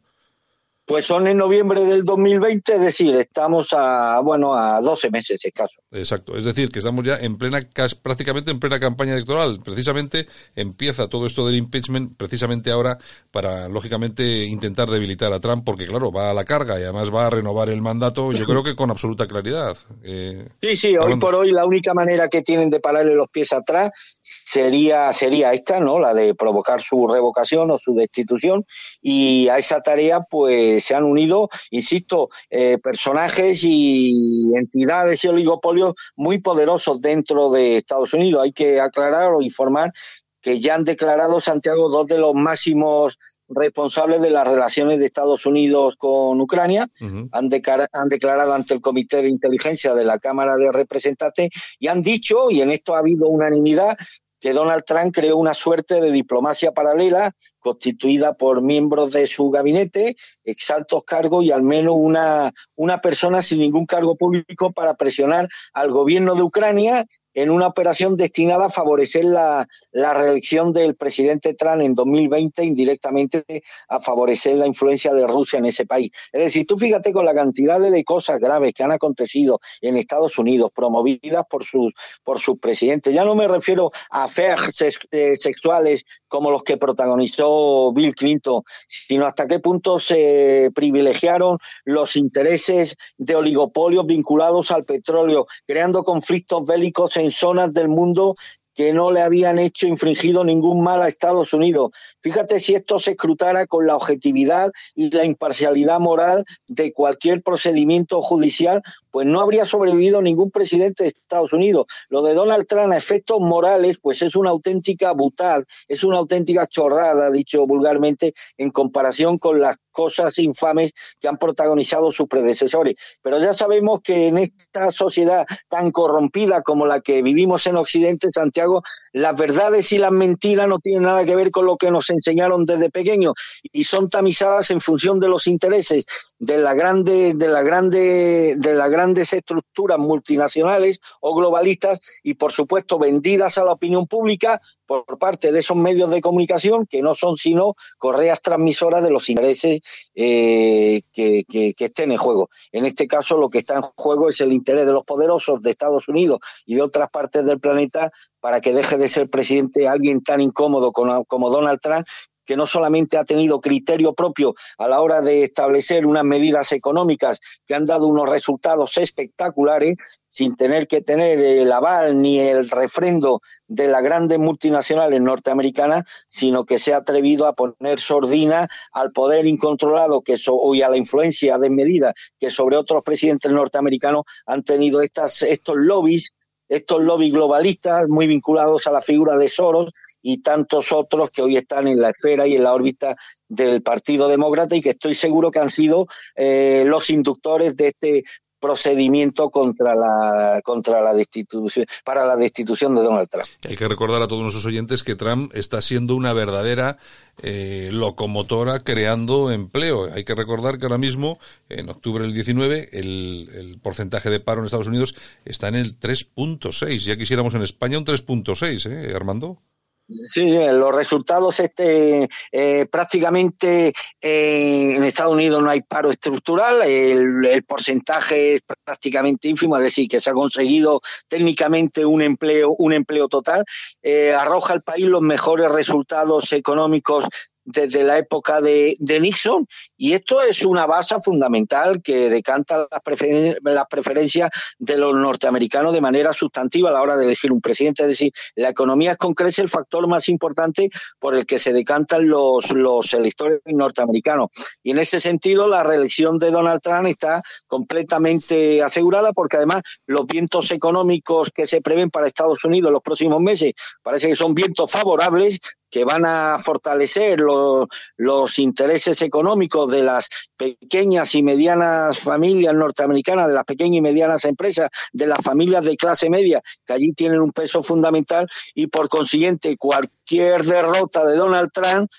Pues son en noviembre del 2020, es decir, estamos a, bueno, a 12 meses escaso. Exacto. Es decir, que estamos ya en plena, prácticamente en plena campaña electoral. Precisamente empieza todo esto del impeachment, precisamente ahora, para, lógicamente, intentar debilitar a Trump, porque, claro, va a la carga y además va a renovar el mandato, yo creo que con absoluta claridad. Eh, Sí, sí, hoy por hoy la única manera que tienen de pararle los pies atrás sería, sería esta, ¿no? La de provocar su revocación o su destitución. Y a esa tarea, pues se han unido, insisto, eh, personajes y entidades y oligopolios muy poderosos dentro de Estados Unidos. Hay que aclarar o informar que ya han declarado Santiago dos de los máximos responsables de las relaciones de Estados Unidos con Ucrania han, han declarado ante el Comité de Inteligencia de la Cámara de Representantes y han dicho, y en esto ha habido unanimidad, que Donald Trump creó una suerte de diplomacia paralela constituida por miembros de su gabinete, exaltos cargos y al menos una, una persona sin ningún cargo público para presionar al gobierno de Ucrania en una operación destinada a favorecer la, la reelección del presidente Trump en 2020, indirectamente a favorecer la influencia de Rusia en ese país. Es decir, tú fíjate con la cantidad de cosas graves que han acontecido en Estados Unidos, promovidas por sus, por sus presidentes. Ya no me refiero a sex- eh, sexuales como los que protagonizó Bill Clinton, sino hasta qué punto se privilegiaron los intereses de oligopolios vinculados al petróleo, creando conflictos bélicos en zonas del mundo que no le habían hecho infringido ningún mal a Estados Unidos. Fíjate si esto se escrutara con la objetividad y la imparcialidad moral de cualquier procedimiento judicial, pues no habría sobrevivido ningún presidente de Estados Unidos. Lo de Donald Trump a efectos morales, pues es una auténtica butad, es una auténtica chorrada, dicho vulgarmente, en comparación con las cosas infames que han protagonizado sus predecesores. Pero ya sabemos que en esta sociedad tan corrompida como la que vivimos en Occidente, Santiago, las verdades y las mentiras no tienen nada que ver con lo que nos enseñaron desde pequeños y son tamizadas en función de los intereses de la grande, de la grande, de las grandes estructuras multinacionales o globalistas y por supuesto vendidas a la opinión pública por parte de esos medios de comunicación que no son sino correas transmisoras de los intereses eh, que, que estén en juego. En este caso lo que está en juego es el interés de los poderosos de Estados Unidos y de otras partes del planeta para que deje de ser presidente alguien tan incómodo como, Donald Trump que no solamente ha tenido criterio propio a la hora de establecer unas medidas económicas que han dado unos resultados espectaculares, sin tener que tener el aval ni el refrendo de las grandes multinacionales norteamericanas, sino que se ha atrevido a poner sordina al poder incontrolado que so y a la influencia desmedida que sobre otros presidentes norteamericanos han tenido estas, estos lobbies, estos lobbies globalistas muy vinculados a la figura de Soros y tantos otros que hoy están en la esfera y en la órbita del Partido Demócrata y que estoy seguro que han sido eh, los inductores de este procedimiento contra la contra la destitución para la destitución de Donald Trump. Hay que recordar a todos nuestros oyentes que Trump está siendo una verdadera eh, locomotora creando empleo. Hay que recordar que ahora mismo, en octubre del 19, el, el porcentaje de paro en Estados Unidos está en el 3.6. Ya quisiéramos en España un 3.6, ¿eh, Armando? Sí, los resultados este, eh, prácticamente eh, en Estados Unidos no hay paro estructural, el, el, porcentaje es prácticamente ínfimo, es decir, que se ha conseguido técnicamente un empleo, un empleo total, eh, arroja al país los mejores resultados económicos desde la época de, de Nixon Y esto es una base fundamental que decanta las, preferen- las preferencias de los norteamericanos de manera sustantiva a la hora de elegir un presidente. Es decir, la economía es con el factor más importante por el que se decantan los, electores norteamericanos. Y en ese sentido, la reelección de Donald Trump está completamente asegurada porque además los vientos económicos que se prevén para Estados Unidos en los próximos meses parece que son vientos favorables que van a fortalecer los intereses económicos de las pequeñas y medianas familias norteamericanas, de las pequeñas y medianas empresas, de las familias de clase media, que allí tienen un peso fundamental. Y por consiguiente cualquier derrota de Donald Trump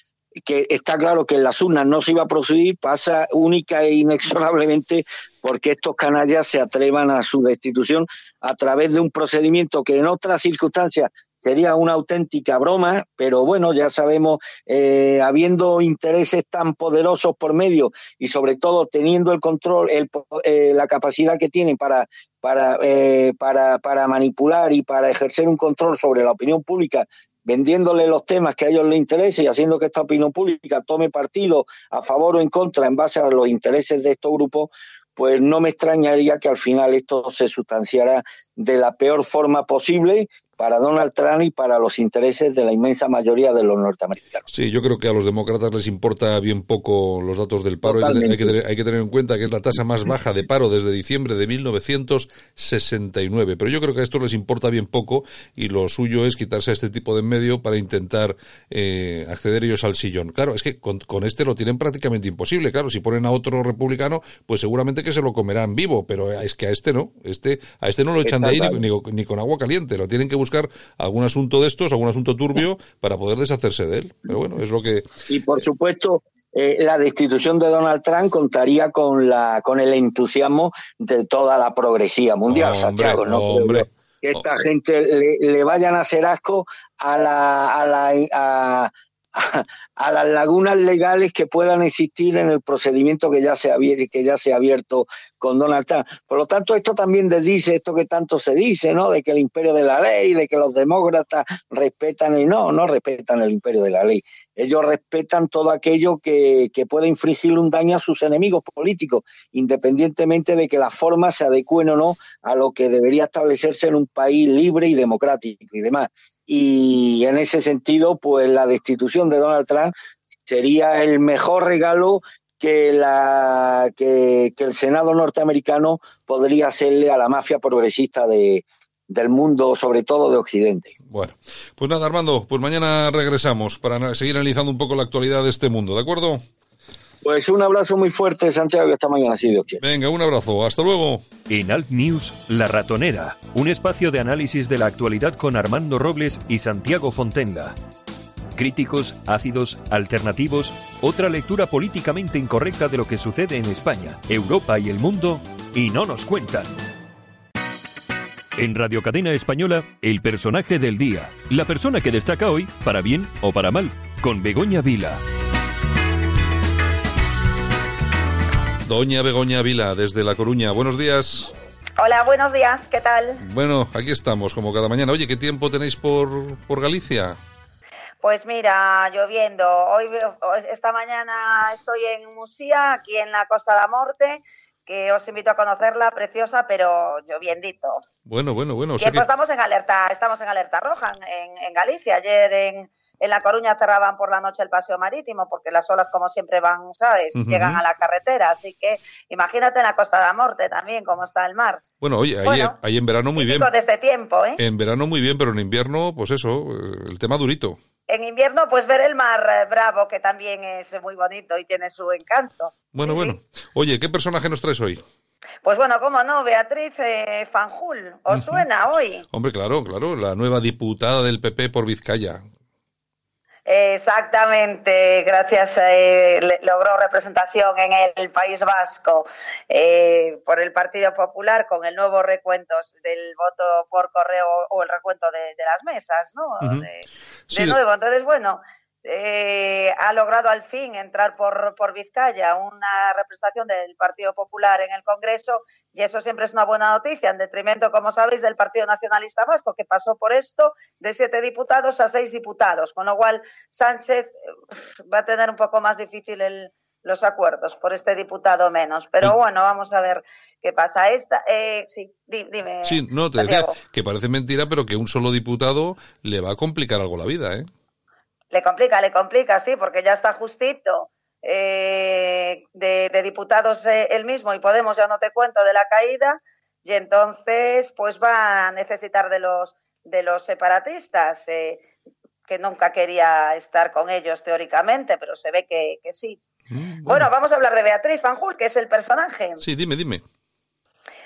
que está claro que en las urnas no se iba a producir, pasa única e inexorablemente porque estos canallas se atrevan a su destitución a través de un procedimiento que en otras circunstancias sería una auténtica broma, pero bueno, ya sabemos, eh, habiendo intereses tan poderosos por medio y sobre todo teniendo el control, el, eh, la capacidad que tienen para, para, eh, para, para manipular y para ejercer un control sobre la opinión pública, vendiéndole los temas que a ellos les interese y haciendo que esta opinión pública tome partido a favor o en contra en base a los intereses de estos grupos, pues no me extrañaría que al final esto se sustanciara de la peor forma posible para Donald Trump y para los intereses de la inmensa mayoría de los norteamericanos. Sí, yo creo que a los demócratas les importa bien poco los datos del paro. Hay que, tener, hay que, tener, en cuenta que es la tasa más baja de paro desde diciembre de 1969. Pero yo creo que a esto les importa bien poco y lo suyo es quitarse a este tipo de en medio para intentar eh, acceder ellos al sillón. Claro, es que con, con, este lo tienen prácticamente imposible. Claro, si ponen a otro republicano, pues seguramente que se lo comerán vivo. Pero es que a este no. Este, a este no lo echan Está de ahí claro. ni, ni, ni con agua caliente. Lo tienen que buscar algún asunto de estos, algún asunto turbio para poder deshacerse de él. Pero bueno, es lo que. Y por supuesto, eh, la destitución de Donald Trump contaría con la con el entusiasmo de toda la progresía mundial, hombre, Santiago. No hombre. que esta gente le, le, vayan a hacer asco a la, a la a, a las lagunas legales que puedan existir en el procedimiento que ya se ha, que ya se ha abierto con Donald Trump. Por lo tanto, esto también dice esto que tanto se dice, ¿no? De que el imperio de la ley, de que los demócratas respetan el no, no respetan el imperio de la ley. Ellos respetan todo aquello que, que pueda infligir un daño a sus enemigos políticos, independientemente de que las formas se adecúen o no a lo que debería establecerse en un país libre y democrático y demás y en ese sentido, pues la destitución de Donald Trump sería el mejor regalo que, la, que, el Senado norteamericano podría hacerle a la mafia progresista de, del mundo, sobre todo de Occidente. Bueno, pues nada, Armando, pues mañana regresamos para seguir analizando un poco la actualidad de este mundo, ¿de acuerdo? Pues un abrazo muy fuerte, Santiago, y hasta mañana, si Dios quiere. Venga, un abrazo, hasta luego. En Alt News, La Ratonera, un espacio de análisis de la actualidad con Armando Robles y Santiago Fontenga. Críticos, ácidos, alternativos, otra lectura políticamente incorrecta de lo que sucede en España, Europa y el mundo, y no nos cuentan. En Radio Cadena Española, el personaje del día, la persona que destaca hoy, para bien o para mal, con Begoña Vila. Doña Begoña Vila, desde La Coruña. Buenos días. Hola, buenos días, ¿qué tal? Bueno, aquí estamos, como cada mañana. Oye, ¿qué tiempo tenéis por, por Galicia? Pues mira, lloviendo. Hoy, esta mañana estoy en Musía, aquí en la Costa de la Morte, que os invito a conocerla, preciosa, pero lloviendito. Bueno, bueno, bueno. O sea pues que... estamos en alerta, estamos en alerta roja en, en Galicia. Ayer en, en La Coruña cerraban por la noche el paseo marítimo porque las olas, como siempre, van, ¿sabes? Uh -huh. Llegan a la carretera. Así que imagínate en la Costa de la Morte también cómo está el mar. Bueno, oye, ahí, bueno, ahí en verano muy bien. de este tiempo, ¿eh? En verano muy bien, pero en invierno, pues eso, el tema durito. En invierno, pues ver el mar eh, bravo, que también es muy bonito y tiene su encanto. Bueno, sí, bueno. Sí. Oye, ¿qué personaje nos traes hoy? Pues bueno, cómo no, Beatriz eh, Fanjul. ¿Os suena hoy? Hombre, claro, claro, la nueva diputada del PP por Vizcaya. Exactamente, gracias. Eh, logró representación en el País Vasco eh, por el Partido Popular con el nuevo recuento del voto por correo o el recuento de, de las mesas, ¿no? Uh -huh. De, sí. de, nuevo. Entonces, bueno, eh, ha logrado al fin entrar por, por Vizcaya una representación del Partido Popular en el Congreso y eso siempre es una buena noticia, en detrimento, como sabéis, del Partido Nacionalista Vasco, que pasó por esto de siete diputados a seis diputados, con lo cual Sánchez va a tener un poco más difícil el, los acuerdos por este diputado menos. Pero bueno, vamos a ver qué pasa. Esta, eh, sí, di- dime. Sí, no, te decía que parece mentira, pero que un solo diputado le va a complicar algo la vida, ¿eh? Le complica, le complica, sí, porque ya está justito eh, de, de diputados eh, el mismo y Podemos, ya no te cuento, de la caída, y entonces pues va a necesitar de los, de los separatistas, eh, que nunca quería estar con ellos teóricamente, pero se ve que, que sí. Mm, Bueno, vamos a hablar de Beatriz Fanjul, que es el personaje. Sí, dime, dime.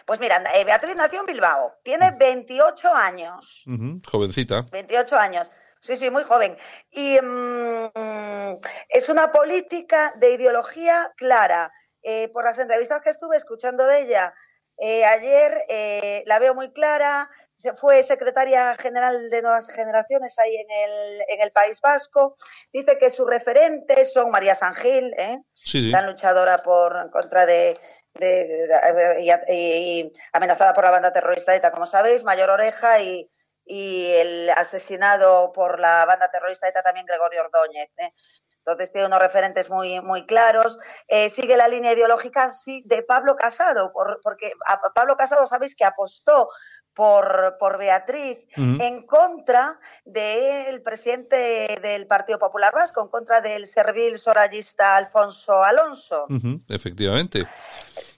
Pues mira, eh, Beatriz nació en Bilbao, tiene 28 años. Ujú, Jovencita. 28 años. Sí, sí, muy joven. Y mm, es una política de ideología clara. Eh, por las entrevistas que estuve escuchando de ella eh, ayer, eh, la veo muy clara. Se fue secretaria general de Nuevas Generaciones ahí en el, en el País Vasco. Dice que sus referentes son María Sangil. Sí, sí. gran luchadora por en contra de, de- de- y, y amenazada por la banda terrorista ETA, como sabéis, Mayor Oreja y, y el asesinado por la banda terrorista ETA también Gregorio Ordóñez. ¿eh? Entonces tiene unos referentes muy, muy claros. Eh, sigue la línea ideológica sí, de Pablo Casado, por- porque a Pablo Casado sabéis que apostó por, por Beatriz Ujú. en contra del presidente del Partido Popular Vasco, en contra del servil sorayista Alfonso Alonso. Ujú, efectivamente.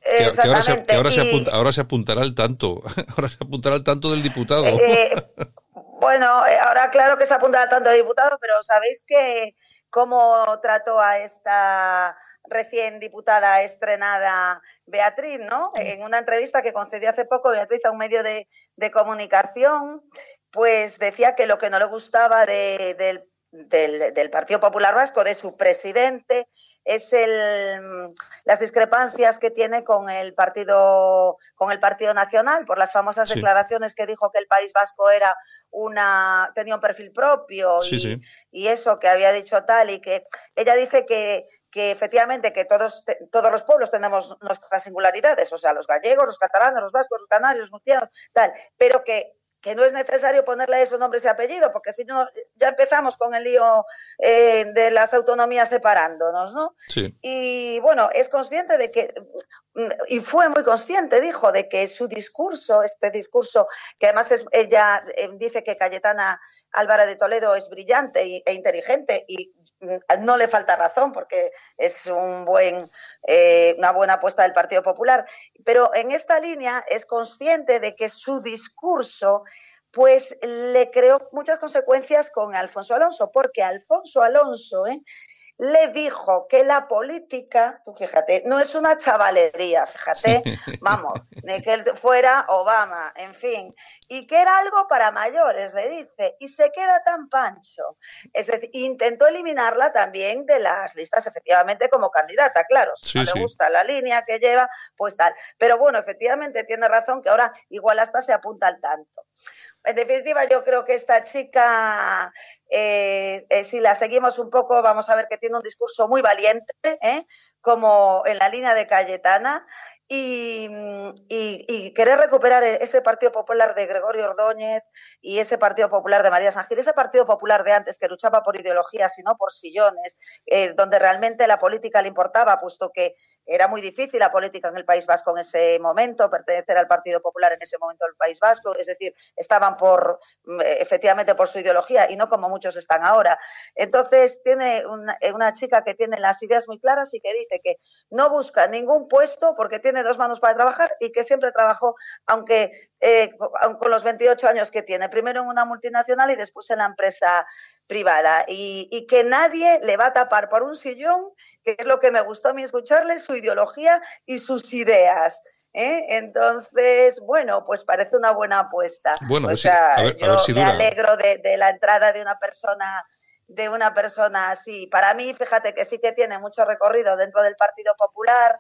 Que, que ahora, se, que ahora, se apunta- ahora se apuntará al tanto. Ahora se apuntará al tanto del diputado. Eh, bueno, eh, ahora claro que se apunta tanto de diputado, pero ¿sabéis que cómo trató a esta recién diputada estrenada Beatriz, ¿no? En una entrevista que concedió hace poco Beatriz a un medio de, de comunicación, pues decía que lo que no le gustaba de- del, del- del Partido Popular Vasco, de su presidente, es el, las discrepancias que tiene con el partido con el Partido Nacional por las famosas Sí. declaraciones que dijo que el País Vasco era una tenía un perfil propio Sí, y, sí. y eso que había dicho tal y que ella dice que que efectivamente que todos todos los pueblos tenemos nuestras singularidades, o sea, los gallegos, los catalanes, los vascos, los canarios, los murcianos, tal, pero que que no es necesario ponerle esos nombres y apellidos, porque si no, ya empezamos con el lío eh, de las autonomías separándonos, ¿no? Sí. Y bueno, es consciente de que, mm, y fue muy consciente, dijo, de que su discurso, este discurso, que además es, ella eh, dice que Cayetana Álvarez de Toledo es brillante e inteligente y no le falta razón porque es un buen, eh, una buena apuesta del Partido Popular. Pero en esta línea es consciente de que su discurso pues le creó muchas consecuencias con Alfonso Alonso, porque Alfonso Alonso ¿eh? Le dijo que la política, tú fíjate, no es una chavalería, fíjate, vamos, de que él fuera Obama, en fin, y que era algo para mayores, le dice, y se queda tan pancho. Es decir, intentó eliminarla también de las listas, efectivamente, como candidata, claro, si Sí, no sí. le gusta la línea que lleva, pues tal. Pero bueno, efectivamente tiene razón que ahora igual hasta se apunta al tanto. En definitiva, yo creo que esta chica, eh, eh, si la seguimos un poco, vamos a ver que tiene un discurso muy valiente, ¿eh? como en la línea de Cayetana, y, querer recuperar ese Partido Popular de Gregorio Ordóñez y ese Partido Popular de María Gil, ese Partido Popular de antes que luchaba por ideologías y no por sillones, donde realmente la política le importaba, puesto que era muy difícil la política en el País Vasco en ese momento, pertenecer al Partido Popular en ese momento del País Vasco, es decir, estaban por mm, efectivamente por su ideología y no como muchos están ahora. Entonces tiene una, eh, una chica que tiene las ideas muy claras y que dice que no busca ningún puesto porque tiene dos manos para trabajar y que siempre trabajó, aunque eh, con los 28 años que tiene, primero en una multinacional y después en la empresa privada y que nadie le va a tapar por un sillón, que es lo que me gustó a mí escucharle, su ideología y sus ideas. ¿eh? Entonces, bueno, pues parece una buena apuesta. Bueno, a o si- sea, a ver- a yo ver si me alegro de, de la entrada de una persona de una persona así. Para mí, fíjate que sí que tiene mucho recorrido dentro del Partido Popular,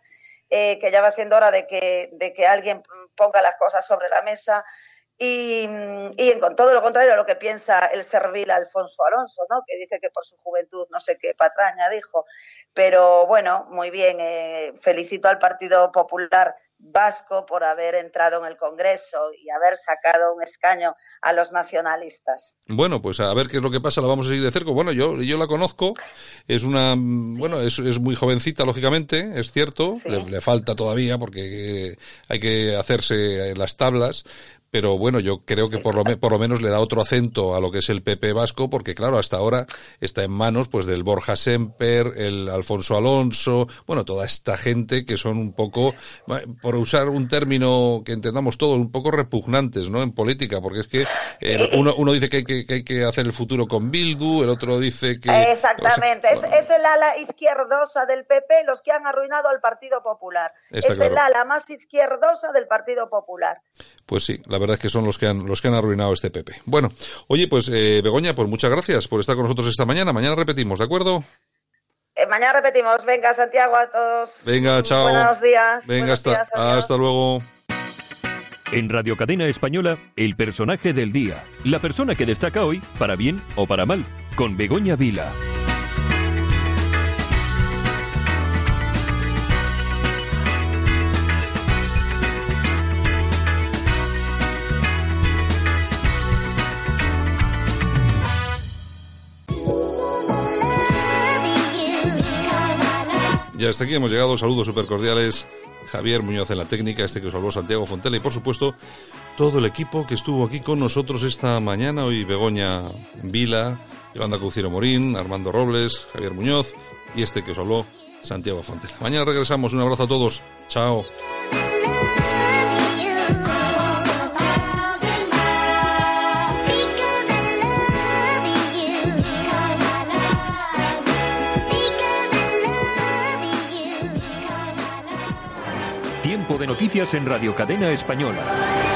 eh, que ya va siendo hora de que, de que alguien ponga las cosas sobre la mesa. Y, y en con todo lo contrario a lo que piensa el servil Alfonso Alonso, ¿no? que dice que por su juventud no sé qué patraña dijo. Pero bueno, muy bien, eh, felicito al Partido Popular vasco por haber entrado en el Congreso y haber sacado un escaño a los nacionalistas. Bueno, pues a ver qué es lo que pasa, la vamos a seguir de cerca. Bueno, yo, yo la conozco, es una, bueno, es, es muy jovencita, lógicamente, es cierto, Sí. le, le falta todavía porque eh, hay que hacerse las tablas, pero bueno, yo creo que por lo, me- por lo menos le da otro acento a lo que es el PP vasco, porque claro, hasta ahora está en manos pues del Borja Semper, el Alfonso Alonso, bueno, toda esta gente que son un poco, por usar un término que entendamos todos, un poco repugnantes, ¿no? En política, porque es que eh, uno, uno dice que hay que, que hay que hacer el futuro con Bildu, el otro dice que... Exactamente, o sea, es, es el ala izquierdosa del PP los que han arruinado al Partido Popular. Está es el ala más izquierdosa del Partido Popular. Pues sí, la verdad es que son los que han, los que han arruinado este PP. Bueno, oye, pues eh, Begoña, pues muchas gracias por estar con nosotros esta mañana. Mañana repetimos, ¿de acuerdo? Eh, mañana repetimos, venga Santiago a todos. Venga, chao. Buenos días. Venga, buenos hasta, días, hasta luego. En Radio Cadena Española, el personaje del día. La persona que destaca hoy, para bien o para mal, con Begoña Vila. Ya hasta aquí hemos llegado. Saludos súper cordiales. Javier Muñoz en la técnica, este que os habló Santiago Fontela y por supuesto todo el equipo que estuvo aquí con nosotros esta mañana. Hoy Begoña Vila, Yolanda Cauciero Morín, Armando Robles, Javier Muñoz y este que os habló Santiago Fontela. Mañana regresamos. Un abrazo a todos. Chao. De noticias en Radio Cadena Española.